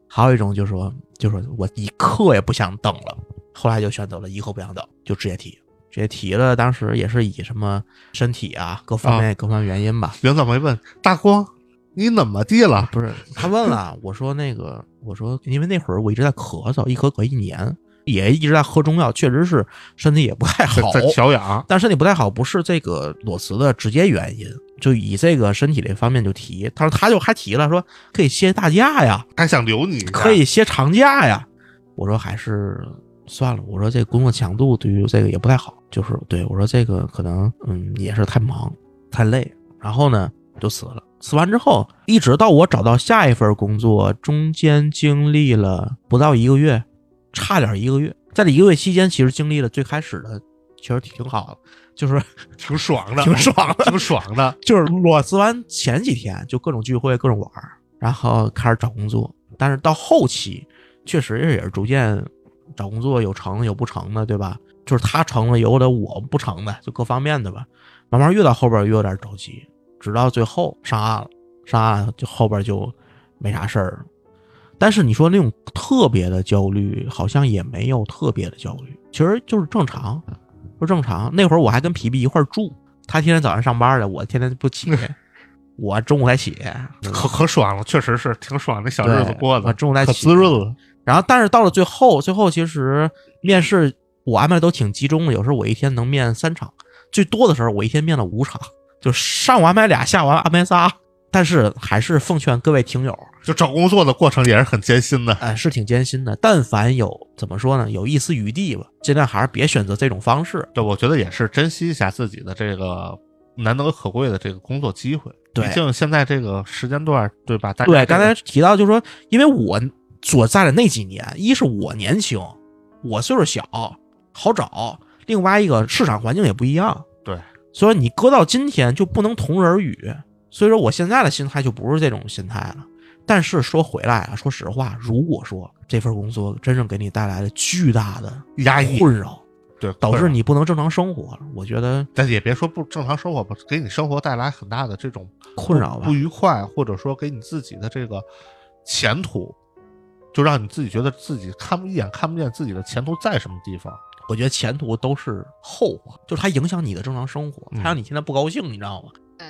还有一种就是说，就是说我一刻也不想等了。后来就选择了一刻不想等，就直接提，直接提了。当时也是以什么身体啊各方面、各方面原因吧。领导没问大光你怎么地了？不是他问了，我说那个，我说因为那会儿我一直在咳嗽，一咳咳一年，也一直在喝中药，确实是身体也不太好，在在调养，但身体不太好不是这个裸辞的直接原因，就以这个身体这方面就提，他说他就还提了说可以歇大假呀，还想留你可以歇长假呀。我说还是算了，我说这工作强度对于这个也不太好，就是对我说这个可能嗯也是太忙太累，然后呢就辞了。辞完之后，一直到我找到下一份工作，中间经历了不到一个月，差点一个月。在这一个月期间，其实经历了最开始的，其实挺好的，就是挺爽的，挺爽的挺爽的。就是裸辞完前几天就各种聚会、各种玩儿，然后开始找工作。但是到后期，确实也是逐渐找工作有成有不成的，对吧？就是他成了，有的我不成的，就各方面的吧。慢慢越到后边越有点着急，直到最后上岸了，上岸了就后边就没啥事儿了。但是你说那种特别的焦虑，好像也没有特别的焦虑，其实就是正常，就正常。那会儿我还跟皮皮一块儿住，他天天早上上班的，我天天不起，我中午才起，可可爽了，确实是挺爽的，小日子过的，可中午才起滋润了。然后，但是到了最后，最后其实面试我安排的都挺集中的，有时候我一天能面三场，最多的时候我一天面了五场，就上午安排俩，下午安排仨。但是还是奉劝各位听友，就找工作的过程也是很艰辛的。哎，是挺艰辛的。但凡有怎么说呢，有一丝余地吧，尽量还是别选择这种方式。对，我觉得也是珍惜一下自己的这个难得可贵的这个工作机会。对毕竟现在这个时间段，对吧？大家对，这个刚才提到就是说，因为我所在的那几年，一是我年轻，我岁数小，好找；另外一个市场环境也不一样。对，所以你搁到今天就不能同日而语。所以说，我现在的心态就不是这种心态了。但是说回来啊，说实话，如果说这份工作真正给你带来了巨大的压抑困扰，对导致你不能正常生活了，我觉得但也别说不正常生活吧，给你生活带来很大的这种困扰吧不愉快，或者说给你自己的这个前途，就让你自己觉得自己看不一眼看不见自己的前途在什么地方。我觉得前途都是后话，就是它影响你的正常生活，嗯它让你现在不高兴，你知道吗？对，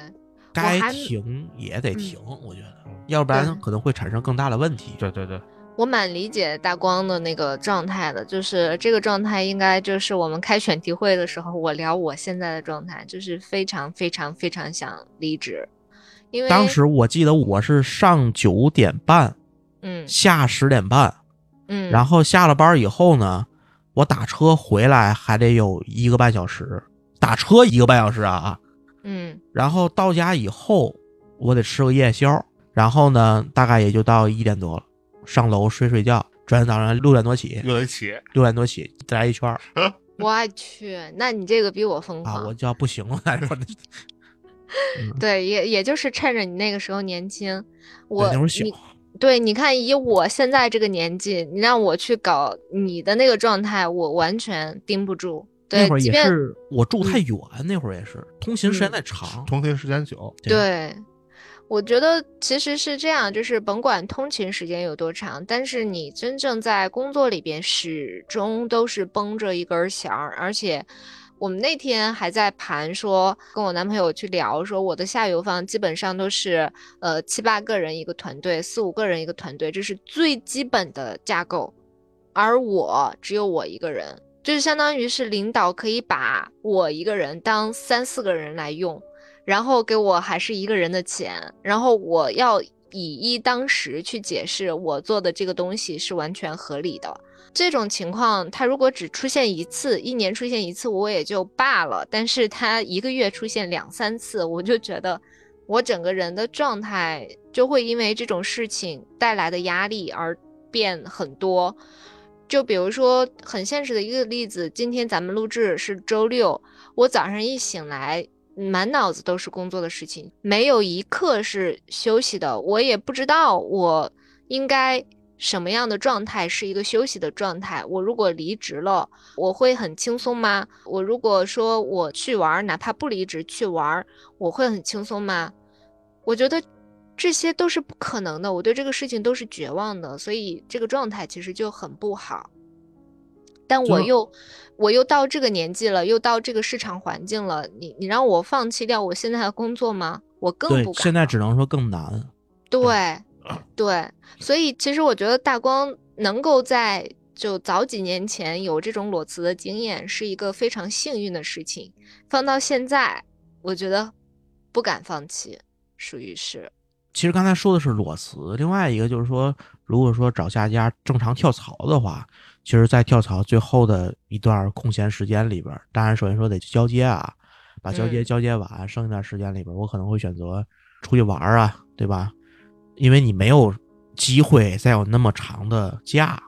该停也得停，我觉得嗯，要不然可能会产生更大的问题。对对对，我蛮理解大光的那个状态的，就是这个状态应该就是我们开选题会的时候，我聊我现在的状态，就是非常非常非常想离职，因为当时我记得我是上九点半，嗯下十点半，嗯，然后下了班以后呢，我打车回来还得有一个半小时，打车一个半小时啊，嗯。然后到家以后我得吃个夜宵，然后呢大概也就到一点多了，上楼睡睡觉，转天早上六点多起，六点起，六点多起再来一圈儿。我去，那你这个比我疯狂，啊，我就要不行了，对，也也就是趁着你那个时候年轻，我那会儿小。你对，你看以我现在这个年纪，你让我去搞你的那个状态，我完全盯不住。对那会儿，即便也是我住太远，那会儿也是通勤时间太长，通勤时间久，对，我觉得其实是这样，就是甭管通勤时间有多长，但是你真正在工作里边始终都是绷着一根弦儿，而且。我们那天还在盘说，跟我男朋友去聊说，我的下游方基本上都是呃七八个人一个团队，四五个人一个团队，这是最基本的架构，而我只有我一个人，就是相当于是领导可以把我一个人当三四个人来用，然后给我还是一个人的钱，然后我要以一当十去解释我做的这个东西是完全合理的。这种情况，它如果只出现一次，一年出现一次，我也就罢了。但是他一个月出现两三次，我就觉得我整个人的状态就会因为这种事情带来的压力而变很多。就比如说很现实的一个例子，今天咱们录制是周六，我早上一醒来，满脑子都是工作的事情，没有一刻是休息的。我也不知道我应该什么样的状态是一个休息的状态。我如果离职了，我会很轻松吗？我如果说我去玩，哪怕不离职去玩，我会很轻松吗？我觉得这些都是不可能的，我对这个事情都是绝望的，所以这个状态其实就很不好。但我又我又到这个年纪了，又到这个市场环境了，你你让我放弃掉我现在的工作吗？我更对不，敢。现在只能说更难。对，对，所以其实我觉得大光能够在就早几年前有这种裸辞的经验，是一个非常幸运的事情。放到现在，我觉得不敢放弃，属于是。其实刚才说的是裸辞，另外一个就是说，如果说找下家正常跳槽的话，其实，在跳槽最后的一段空闲时间里边，当然首先说得交接啊，把交接嗯交接完，剩一段时间里边，我可能会选择出去玩啊，对吧？因为你没有机会再有那么长的假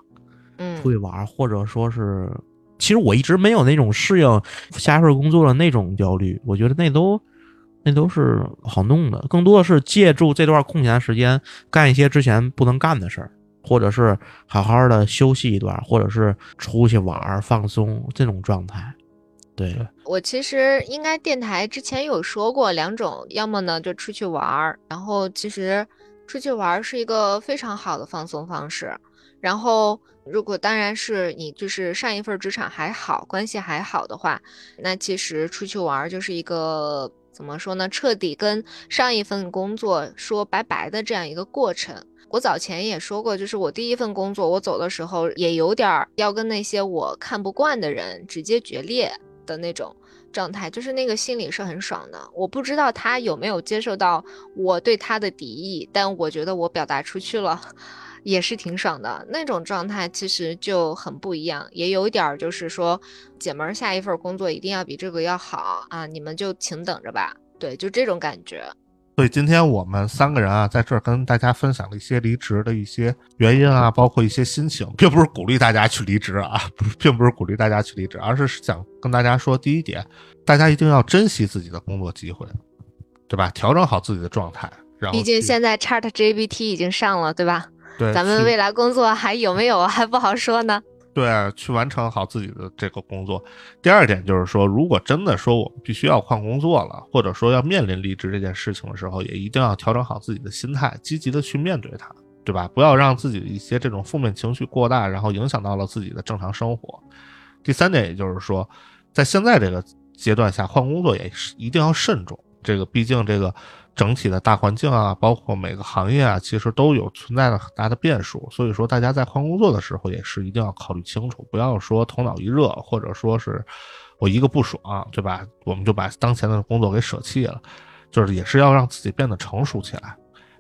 嗯出去玩，或者说是，其实我一直没有那种适应下一份工作的那种焦虑，我觉得那都那都是好弄的，更多的是借助这段空闲时间干一些之前不能干的事儿，或者是好好的休息一段，或者是出去玩儿放松这种状态。对，我其实应该电台之前有说过两种，要么呢就出去玩儿，然后其实出去玩儿是一个非常好的放松方式。然后如果当然是你就是上一份职场还好，关系还好的话，那其实出去玩儿就是一个怎么说呢，彻底跟上一份工作说拜拜的这样一个过程。我早前也说过，就是我第一份工作，我走的时候也有点儿要跟那些我看不惯的人直接决裂的那种状态，就是那个心里是很爽的。我不知道他有没有接受到我对他的敌意，但我觉得我表达出去了，也是挺爽的。那种状态其实就很不一样，也有一点儿就是说，姐们儿下一份工作一定要比这个要好啊，你们就请等着吧。对，就这种感觉。所以今天我们三个人啊，在这儿跟大家分享了一些离职的一些原因啊，包括一些心情，并不是鼓励大家去离职啊，不是，并不是鼓励大家去离职，而是想跟大家说，第一点，大家一定要珍惜自己的工作机会，对吧？调整好自己的状态，然后毕竟现在 Chat GPT 已经上了，对吧？对咱们未来工作还有没有 还不好说呢。对，去完成好自己的这个工作。第二点就是说，如果真的说我们必须要换工作了，或者说要面临离职这件事情的时候，也一定要调整好自己的心态，积极的去面对它，对吧？不要让自己的一些这种负面情绪过大，然后影响到了自己的正常生活。第三点，也就是说，在现在这个阶段下，换工作也是一定要慎重。这个毕竟这个整体的大环境啊，包括每个行业啊，其实都有存在着很大的变数。所以说，大家在换工作的时候也是一定要考虑清楚，不要说头脑一热，或者说是我一个不爽，对吧？我们就把当前的工作给舍弃了，就是也是要让自己变得成熟起来。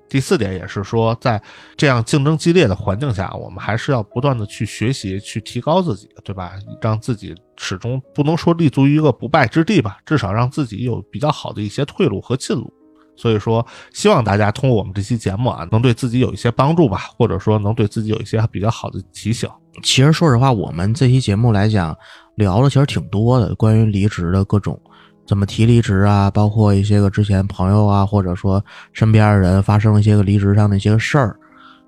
第四点也是说，在这样竞争激烈的环境下，我们还是要不断的去学习，去提高自己，对吧？让自己始终不能说立足于一个不败之地吧，至少让自己有比较好的一些退路和进路。所以说，希望大家通过我们这期节目啊，能对自己有一些帮助吧，或者说能对自己有一些比较好的提醒。其实说实话，我们这期节目来讲聊的其实挺多的，关于离职的各种怎么提离职啊，包括一些个之前朋友啊，或者说身边的人发生了一些个离职上的一些事儿。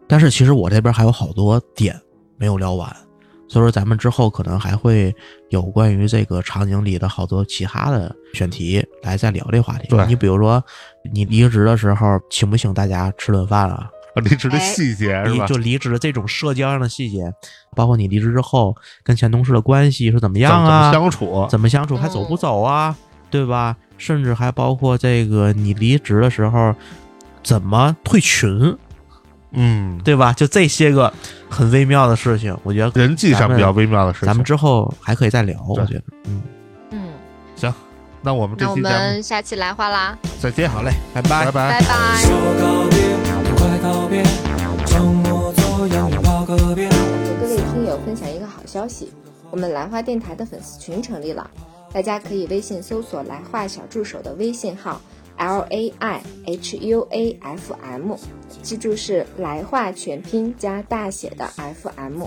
但是其实我这边还有好多点没有聊完，所以说咱们之后可能还会有关于这个场景里的好多其他的选题来再聊这话题。对你比如说你离职的时候请不请大家吃顿饭啊？离职的哎细节是吧？就离职的这种社交上的细节，包括你离职之后跟前同事的关系是怎么样怎么啊？相处？怎么相处，还走不走啊？对吧？甚至还包括这个你离职的时候怎么退群，嗯，对吧？就这些个很微妙的事情，我觉得人际上比较微妙的事情。咱们之后还可以再聊。我觉得，嗯，嗯，行，那我们这那我期节目们下期来话啦，再见，好嘞，拜拜拜拜拜拜。说告别，快告别，个遍。和各位听友分享一个好消息，我们兰花电台的粉丝群成立了，大家可以微信搜索“来话小助手”的微信号 L A I H U A F M，记住是来话全拼加大写的 F M，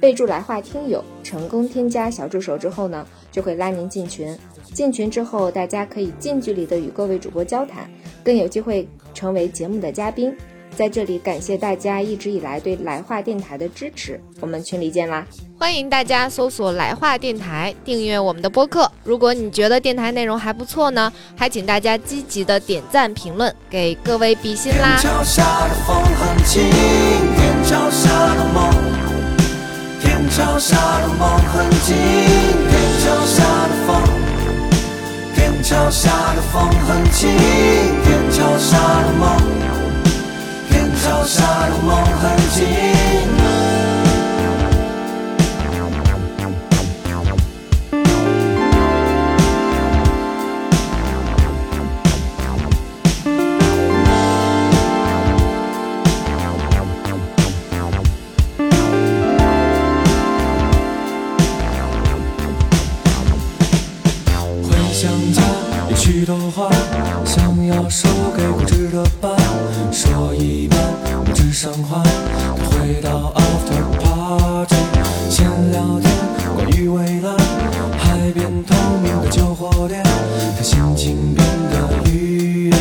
备注来话听友，成功添加小助手之后呢，就会拉您进群。进群之后，大家可以近距离的与各位主播交谈，更有机会成为节目的嘉宾。在这里感谢大家一直以来对来话电台的支持，我们群里见啦！欢迎大家搜索来话电台，订阅我们的播客。如果你觉得电台内容还不错呢，还请大家积极的点赞评论，给各位比心啦天！桥下的风很轻，天桥下的梦，天桥下的梦很近，天桥下的风，天桥下的风很近，天桥下的梦，脚下的梦很近。回想家有许多话想要说给固执的白。不知伤怀。他回到 after party，闲聊天关于未来，海边透明的旧货店，他心情变得愉悦，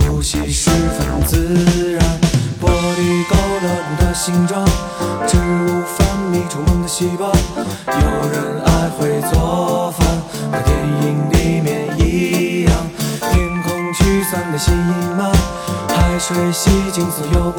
呼吸十分自然。玻璃勾勒你的形状，植物分泌出梦的细胞。有人爱会做饭，和电影里面一样。天空驱散的阴霾，海水洗净所有